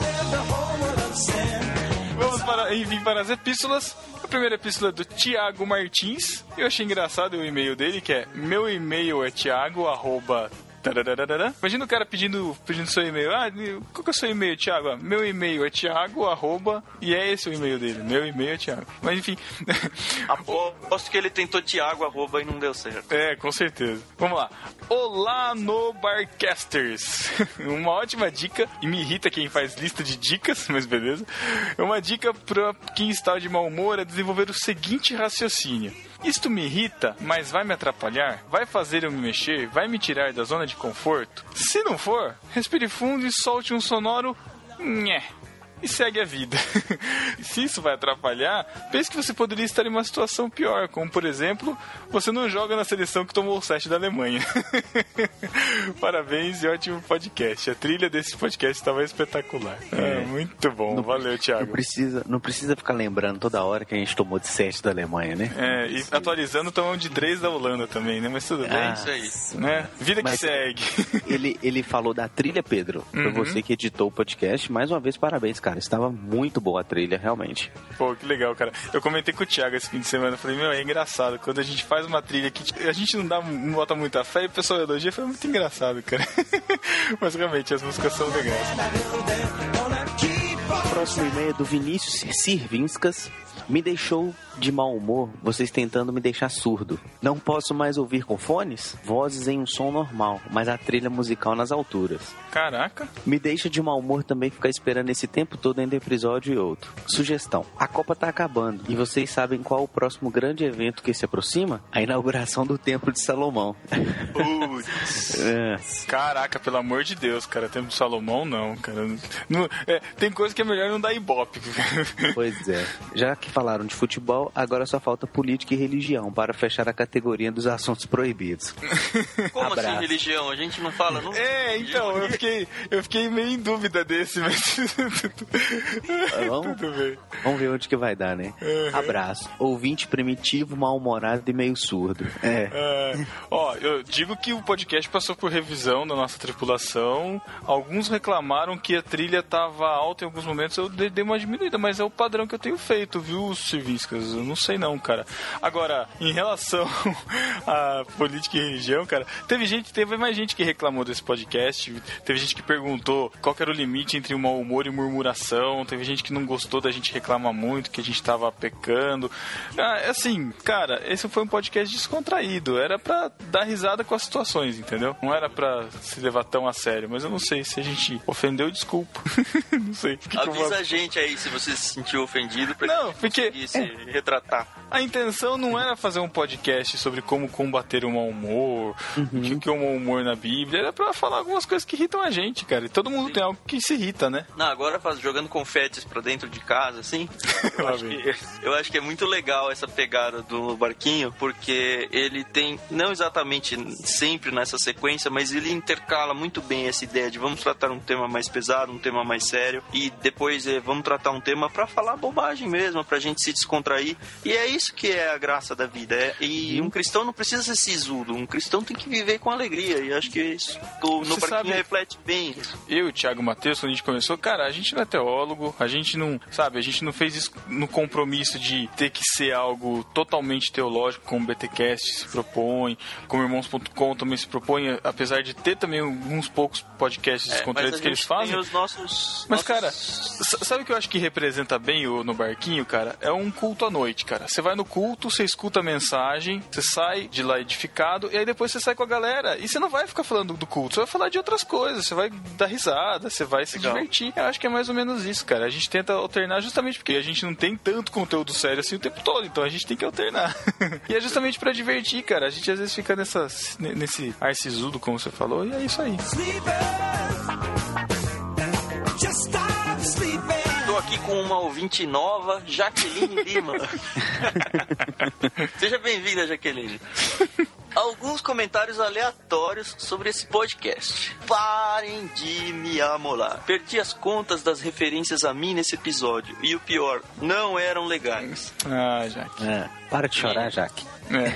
Vamos para, enfim, para as epístolas. Primeira epístola é do Tiago Martins. Eu achei engraçado o e-mail dele, que é meu e-mail é tiago, arroba Tarararara. Imagina o cara pedindo, pedindo seu e-mail. Ah, qual que é o seu e-mail, Thiago? Ah, meu e-mail é Thiago, arroba, e é esse o e-mail dele. Meu e-mail é Thiago. Mas enfim. [LAUGHS] Aposto que ele tentou Thiago, arroba, e não deu certo. É, com certeza. Vamos lá. Olá, no Barcasters. [LAUGHS] Uma ótima dica, e me irrita quem faz lista de dicas, mas beleza. É uma dica para quem está de mau humor é desenvolver o seguinte raciocínio. Isto me irrita, mas vai me atrapalhar? Vai fazer eu me mexer? Vai me tirar da zona de conforto? Se não for, respire fundo e solte um sonoro nhé e segue a vida. [LAUGHS] Se isso vai atrapalhar, pense que você poderia estar em uma situação pior, como por exemplo, você não joga na seleção que tomou o 7 da Alemanha. [LAUGHS] Parabéns e ótimo podcast. A trilha desse podcast estava espetacular. É, muito bom. Não- Valeu, Não Thiago. precisa, não precisa ficar lembrando toda hora que a gente tomou de 7 da Alemanha, né? É, e atualizando, tomamos de 3 da Holanda também, né? Mas tudo bem. Ah, Isso aí. Né? Vida que segue. Ele, ele falou da trilha, Pedro. Pra Uhum. você que editou o podcast, mais uma vez, parabéns, cara. Estava muito boa a trilha, realmente. Pô, que legal, cara. Eu comentei com o Thiago esse fim de semana. Falei, meu, é engraçado. Quando a gente faz uma trilha que a gente não, dá, não bota muita fé e o pessoal elogia, foi muito engraçado, cara. [LAUGHS] Mas realmente, as músicas são legais. Próximo e-mail é do Vinícius Sirvinskas. Me deixou de mau humor vocês tentando me deixar surdo. Não posso mais ouvir com fones? Vozes em um som normal, mas a trilha musical nas alturas. Caraca. Me deixa de mau humor também ficar esperando esse tempo todo entre episódio e outro. Sugestão: a Copa tá acabando e vocês sabem qual o próximo grande evento que se aproxima? A inauguração do Templo de Salomão. Putz. [LAUGHS] É. Caraca, pelo amor de Deus, cara. Tempo de Salomão, não, cara. Não- é, tem coisa que é melhor não dar ibope. Pois é. Já que falaram de futebol, agora só falta política e religião para fechar a categoria dos assuntos proibidos. [LAUGHS] Como Abraço. assim religião? A gente não fala nunca. É, então, eu fiquei, eu fiquei meio em dúvida desse, mas. [LAUGHS] Vamos, Tudo bem. vamos ver onde que vai dar, né? Abraço. Ouvinte primitivo, mal-humorado e meio surdo. É. É, ó, eu digo que o podcast passou por revisão da nossa tripulação. Alguns reclamaram que a trilha tava alta em alguns momentos. Eu dei dei uma diminuída, mas é o padrão que eu tenho feito, viu, Civiscas? Eu não sei não, cara. Agora, em relação [LAUGHS] à política e religião, cara, teve gente, teve mais gente que reclamou desse podcast. Teve gente que perguntou qual era o limite entre o mau humor e murmuração. Teve gente que não gostou da gente reclamar muito, que a gente tava pecando. Ah, assim, cara, esse foi um podcast descontraído. Era pra dar risada com as situações, entendeu? Não era pra se levar tão a sério. Mas eu não sei se a gente ofendeu, desculpa. [LAUGHS] não sei. Avisa a gente aí se você se sentiu ofendido pra Não, porque- se retratar. A intenção não era fazer um podcast sobre como combater o mau humor, o que é o mau humor na Bíblia. Era pra falar algumas coisas que irritam a gente, cara. E todo mundo tem algo que se irrita, né? Não, agora faz, jogando confetes pra dentro de casa, assim. [LAUGHS] Eu acho, que, eu acho que é muito legal essa pegada do barquinho, porque ele tem, não exatamente sempre nessa sequência, mas ele intercala muito bem essa ideia de vamos tratar um tema mais pesado, um tema mais sério, e depois eh, vamos tratar um tema pra falar bobagem mesmo, pra gente se descontrair. E é isso que é a graça da vida. é- e Uhum. um cristão não precisa ser sisudo, um cristão tem que viver com alegria. E acho que isso o- no Você barquinho sabe- reflete bem isso. eu e o Thiago Matheus, quando a gente começou, cara, a gente não é teólogo, a gente não, sabe, a gente não fez isso no compromisso de ter que ser algo totalmente teológico, como o BTcast se propõe, como Irmãos.com também se propõe, apesar de ter também alguns poucos podcasts É, descontraídos que eles fazem. Os nossos. Mas, nossos- cara, sabe o que eu acho que representa bem o no barquinho, cara? É um culto à noite, cara. Você vai no culto, você escuta a mensagem, você sai de lá edificado, e aí depois você sai com a galera. E você não vai ficar falando do culto, você vai falar de outras coisas, você vai dar risada, você vai se Legal. divertir. Eu acho que é mais ou menos isso, cara. A gente tenta alternar justamente porque a gente não tem tanto conteúdo sério assim o tempo todo, então a gente tem que alternar. [LAUGHS] e é justamente pra divertir, cara. A gente às vezes fica nessa, nesse ar sisudo, como você falou, e é isso aí. Estou aqui com uma ouvinte nova, Jaqueline Lima. [LAUGHS] Seja bem-vinda, Jaqueline. Alguns comentários aleatórios sobre esse podcast. Parem de me amolar. Perdi as contas das referências a mim nesse episódio. E o pior, não eram legais. Ah, Jaque. É. Para de chorar, Jaque. É.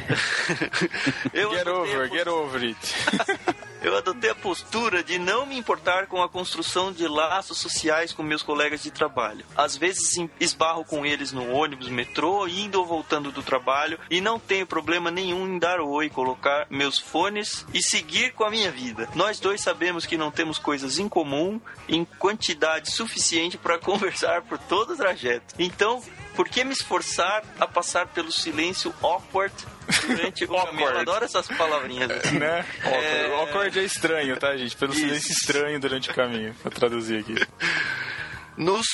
[LAUGHS] Eu Get over, post- get over it. [LAUGHS] Eu adotei a postura de não me importar com a construção de laços sociais com meus colegas de trabalho. Às vezes esbarro com eles no ônibus, metrô, indo ou voltando do trabalho e não tenho problema nenhum em dar oi, colocar meus fones e seguir com a minha vida. Nós dois sabemos que não temos coisas em comum em quantidade suficiente para [LAUGHS] conversar por todo o trajeto. Então, por que me esforçar a passar pelo silêncio awkward durante o [LAUGHS] caminho? Eu Awkward. adoro essas palavrinhas. assim. Né? É. Acorde é estranho, tá, gente? Pelo Isso. silêncio estranho durante o caminho. Vou traduzir aqui. Nos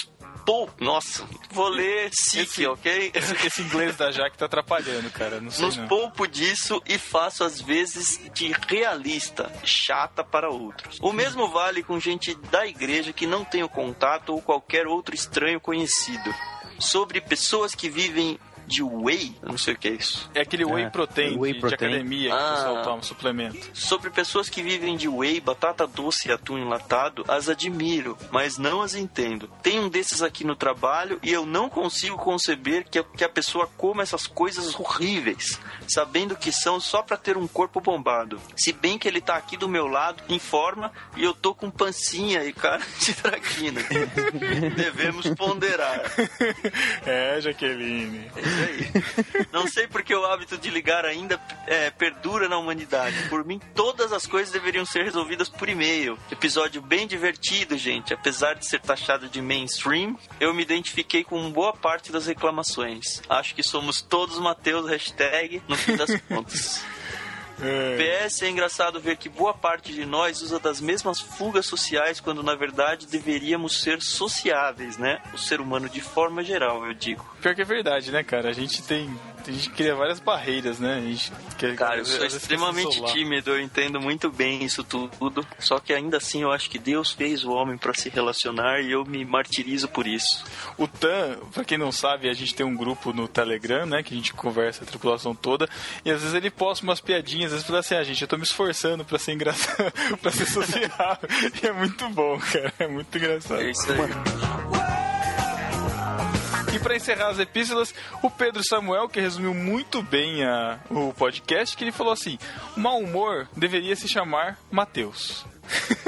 pou... Nossa, vou ler Esse- ok? Esse, esse inglês da Jaque tá atrapalhando, cara. Não sei Nos não. poupo disso e faço às vezes de realista, chata para outros. O mesmo vale com gente da igreja que não tenho contato ou qualquer outro estranho conhecido. Sobre pessoas que vivem de whey, eu não sei o que é isso. É aquele whey É, protein, whey de, de protein. academia que o Ah. pessoal toma, suplemento. Sobre pessoas que vivem de whey, batata doce e atum enlatado, as admiro, mas não as entendo. Tem um desses aqui no trabalho e eu não consigo conceber que a, que a pessoa coma essas coisas horríveis, sabendo que são só pra ter um corpo bombado. Se bem que ele tá aqui do meu lado, em forma, e eu tô com pancinha e cara de traquina. [LAUGHS] Devemos ponderar. [LAUGHS] É, Jaqueline. Aí. Não sei porque o hábito de ligar ainda é, perdura na humanidade. Por mim, todas as coisas deveriam ser resolvidas por e-mail. Episódio bem divertido, gente. Apesar de ser taxado de mainstream, eu me identifiquei com boa parte das reclamações. Acho que somos todos Mateus, hashtag, no fim das [LAUGHS] contas. É. PS é engraçado ver que boa parte de nós usa das mesmas fugas sociais quando na verdade deveríamos ser sociáveis, né? O ser humano de forma geral, eu digo. Pior que é verdade, né, cara? A gente tem. A gente cria várias barreiras, né? A gente quer, Cara, eu sou extremamente tímido, eu entendo muito bem isso tudo. Só que ainda assim eu acho que Deus fez o homem pra se relacionar e eu me martirizo por isso. O TAM, pra quem não sabe, a gente tem um grupo no Telegram, né? Que a gente conversa a tripulação toda. E às vezes ele posta umas piadinhas, às vezes fala assim, ah, gente, eu tô me esforçando pra ser engraçado, [LAUGHS] pra ser social. [LAUGHS] e é muito bom, cara. É muito engraçado. É isso aí. E pra encerrar as epístolas, o Pedro Samuel, que resumiu muito bem a- o podcast, que ele falou assim: o mau humor deveria se chamar Mateus.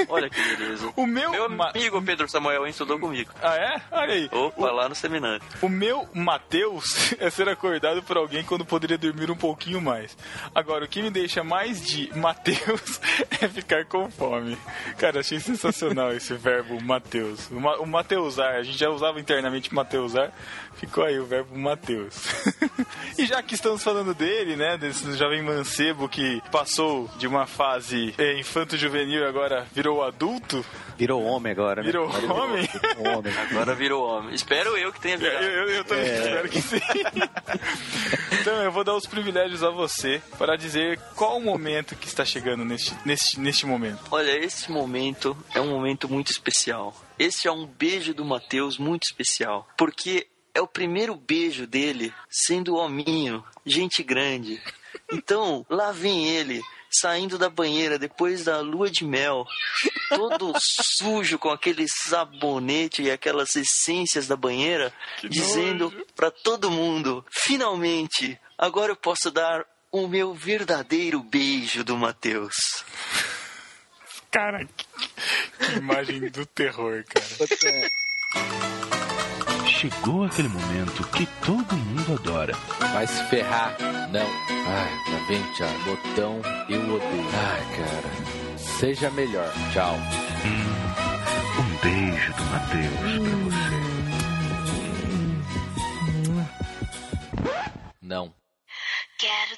Olha que beleza. O meu. Meu ma- amigo Pedro Samuel estudou comigo. Ah, é? Olha aí. Opa, lá no seminário. O meu Mateus [LAUGHS] é ser acordado por alguém quando poderia dormir um pouquinho mais. Agora, o que me deixa mais de [LAUGHS] Mateus é ficar com fome. Cara, achei sensacional esse verbo Mateus. O, ma o Mateusar, a gente já usava internamente Mateusar, ficou aí o verbo Mateus. [LAUGHS] e já que estamos falando dele, né, desse jovem mancebo que passou de uma fase é, infanto-juvenil e agora virou adulto, Virou homem agora, né? Virou Agora homem? virou homem. [LAUGHS] Agora virou homem. Espero eu que tenha Eu, virado. eu, eu também espero que sim. [LAUGHS] então eu vou dar os privilégios a você para dizer qual o momento que está chegando neste, neste, neste momento. Olha, esse momento é um momento muito especial. Esse é um beijo do Matheus muito especial. Porque é o primeiro beijo dele sendo hominho, gente grande. Então, lá vem ele, saindo da banheira depois da lua de mel, todo sujo com aquele sabonete e aquelas essências da banheira, dizendo pra todo mundo: finalmente, agora eu posso dar o meu verdadeiro beijo do Matheus. Cara, que, que imagem do terror, cara. Chegou aquele momento que todo mundo adora. Vai se ferrar. Não. Ai, tá bem, tchau. Botão, eu odeio. Ai, cara. Seja melhor. Tchau. Um beijo do Matheus pra você. Não. Quero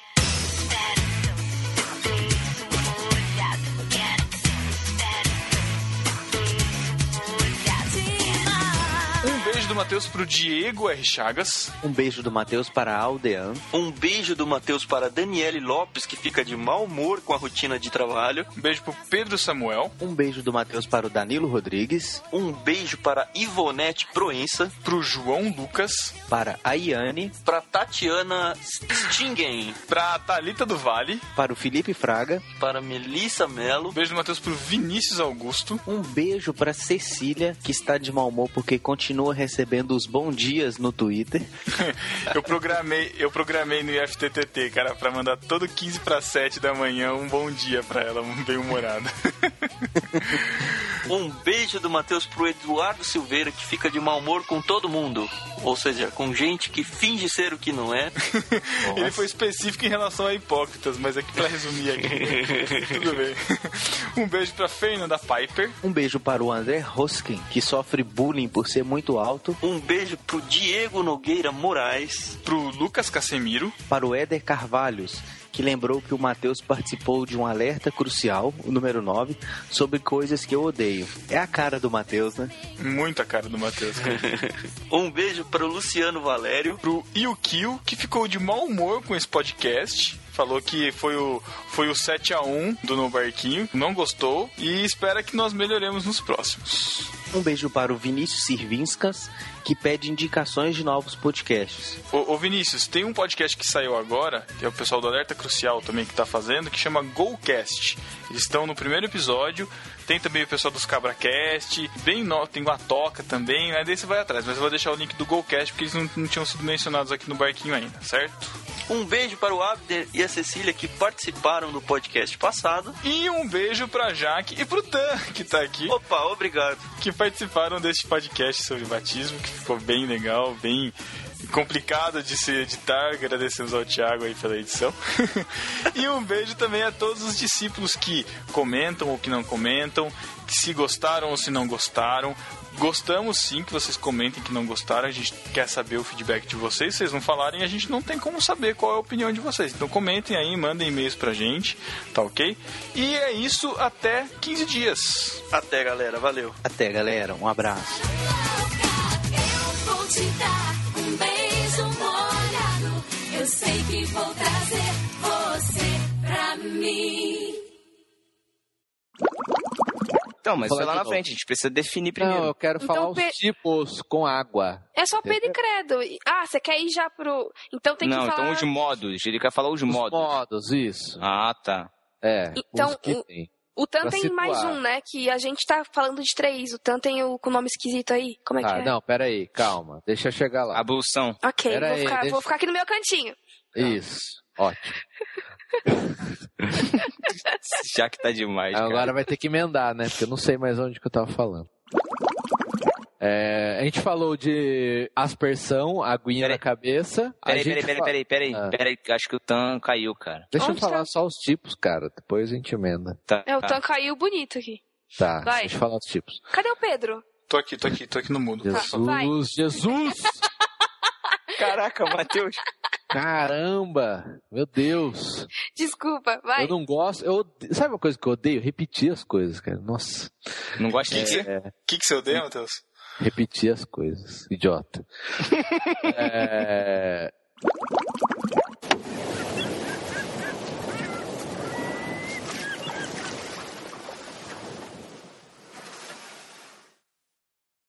Matheus pro Diego R. Chagas. Um beijo do Matheus para a Aldean. Um beijo do Matheus para Daniele Lopes, que fica de mau humor com a rotina de trabalho. Um beijo pro Pedro Samuel. Um beijo do Matheus para o Danilo Rodrigues. Um beijo para Ivonete Proença. Pro João Lucas. Para a Iane. Para Tatiana Stingen. Pra Thalita do Vale. Para o Felipe Fraga. Para Melissa Melo. Um beijo do Matheus pro Vinícius Augusto. Um beijo para Cecília, que está de mau humor porque continua recebendo recebendo os bom dias no Twitter. [LAUGHS] Eu programei, eu programei no IFTTT, cara, pra mandar todo 15 para 7 da manhã um bom dia pra ela, um bem humorado. [LAUGHS] Um beijo do Matheus pro Eduardo Silveira, que fica de mau humor com todo mundo. Ou seja, com gente que finge ser o que não é. [LAUGHS] Ele foi específico em relação a hipócritas, mas aqui pra resumir aqui. Tudo bem. Um beijo pra Fernanda Piper. Um beijo para o André Hoskin, que sofre bullying por ser muito alto. Um beijo pro Diego Nogueira Moraes. Pro Lucas Casemiro. Para o Éder Carvalhos, que lembrou que o Matheus participou de um alerta crucial, o número 9, sobre coisas que eu odeio. É a cara do Matheus, né? Muita cara do Matheus. cara. [LAUGHS] Um beijo para o Luciano Valério. Pro Yukio, que ficou de mau humor com esse podcast. Falou que foi o, foi o 7x1 do No Barquinho, não gostou e espera que nós melhoremos nos próximos. Um beijo para o Vinícius Sirvinskas, que pede indicações de novos podcasts. Ô, ô, Vinícius, tem um podcast que saiu agora, que é o pessoal do Alerta Crucial também que tá fazendo, que chama GoCast. Eles estão no primeiro episódio, tem também o pessoal dos CabraCast, bem no, tem o Atoca também, aí daí você vai atrás, mas eu vou deixar o link do GoCast porque eles não, não tinham sido mencionados aqui no barquinho ainda, certo? Um beijo para o Abner e a Cecília que participaram do podcast passado. E um beijo pra Jaque e pro Tan, que tá aqui, Opa, obrigado. que participaram deste podcast sobre batismo, que ficou bem legal, bem complicado de se editar. Agradecemos ao Thiago aí pela edição. [LAUGHS] e um beijo também a todos os discípulos que comentam ou que não comentam, que se gostaram ou se não gostaram. Gostamos sim que vocês comentem que não gostaram, a gente quer saber o feedback de vocês. Se vocês não falarem, a gente não tem como saber qual é a opinião de vocês. Então comentem aí, mandem e-mails pra gente, tá ok? E é isso, até 15 dias. Até, galera. Valeu. Até, galera. Um abraço. Eu vou te dar um beijo molhado. Eu sei que vou trazer você pra mim. Então, mas foi lá de na novo. frente, a gente precisa definir primeiro. Não, eu quero Então, falar os pe- tipos com água. É só Pedro e Credo. Ah, você quer ir já pro. Então tem não, que falar. então os modos. Ele quer falar os Os modos. modos, isso. Ah, tá. É, Então, os que o-. O Tan tem situar. mais um, né? Que a gente tá falando de três. O Tan tem o com nome esquisito aí. Como é que Ah, é? não, pera aí, calma. Deixa eu chegar lá. Ablução. Ok, vou, aí, ficar, deixa- vou ficar aqui no meu cantinho. Isso, ótimo. [LAUGHS] Já que tá demais. cara. Agora vai ter que emendar, né? Porque eu não sei mais onde que eu tava falando. É, a gente falou de aspersão, aguinha Peraí. na cabeça. A Peraí, gente peraí, peraí, peraí, peraí, Ah. peraí. Acho que o Tan caiu, cara. Deixa Onde eu falar tá? só os tipos, cara. Depois a gente emenda. Tá. É, o Tan caiu bonito aqui. Tá, Vai. deixa eu falar os tipos. Cadê o Pedro? Tô aqui, tô aqui, tô aqui no vai. Jesus, Jesus! [LAUGHS] Caraca, Matheus. Caramba! Meu Deus! Desculpa, vai. Eu não gosto. Eu, sabe uma coisa que eu odeio? Repetir as coisas, cara. Nossa. Não gosta que disso? você- O que, que você odeia, Matheus? Repetir as coisas. Idiota. [LAUGHS] é...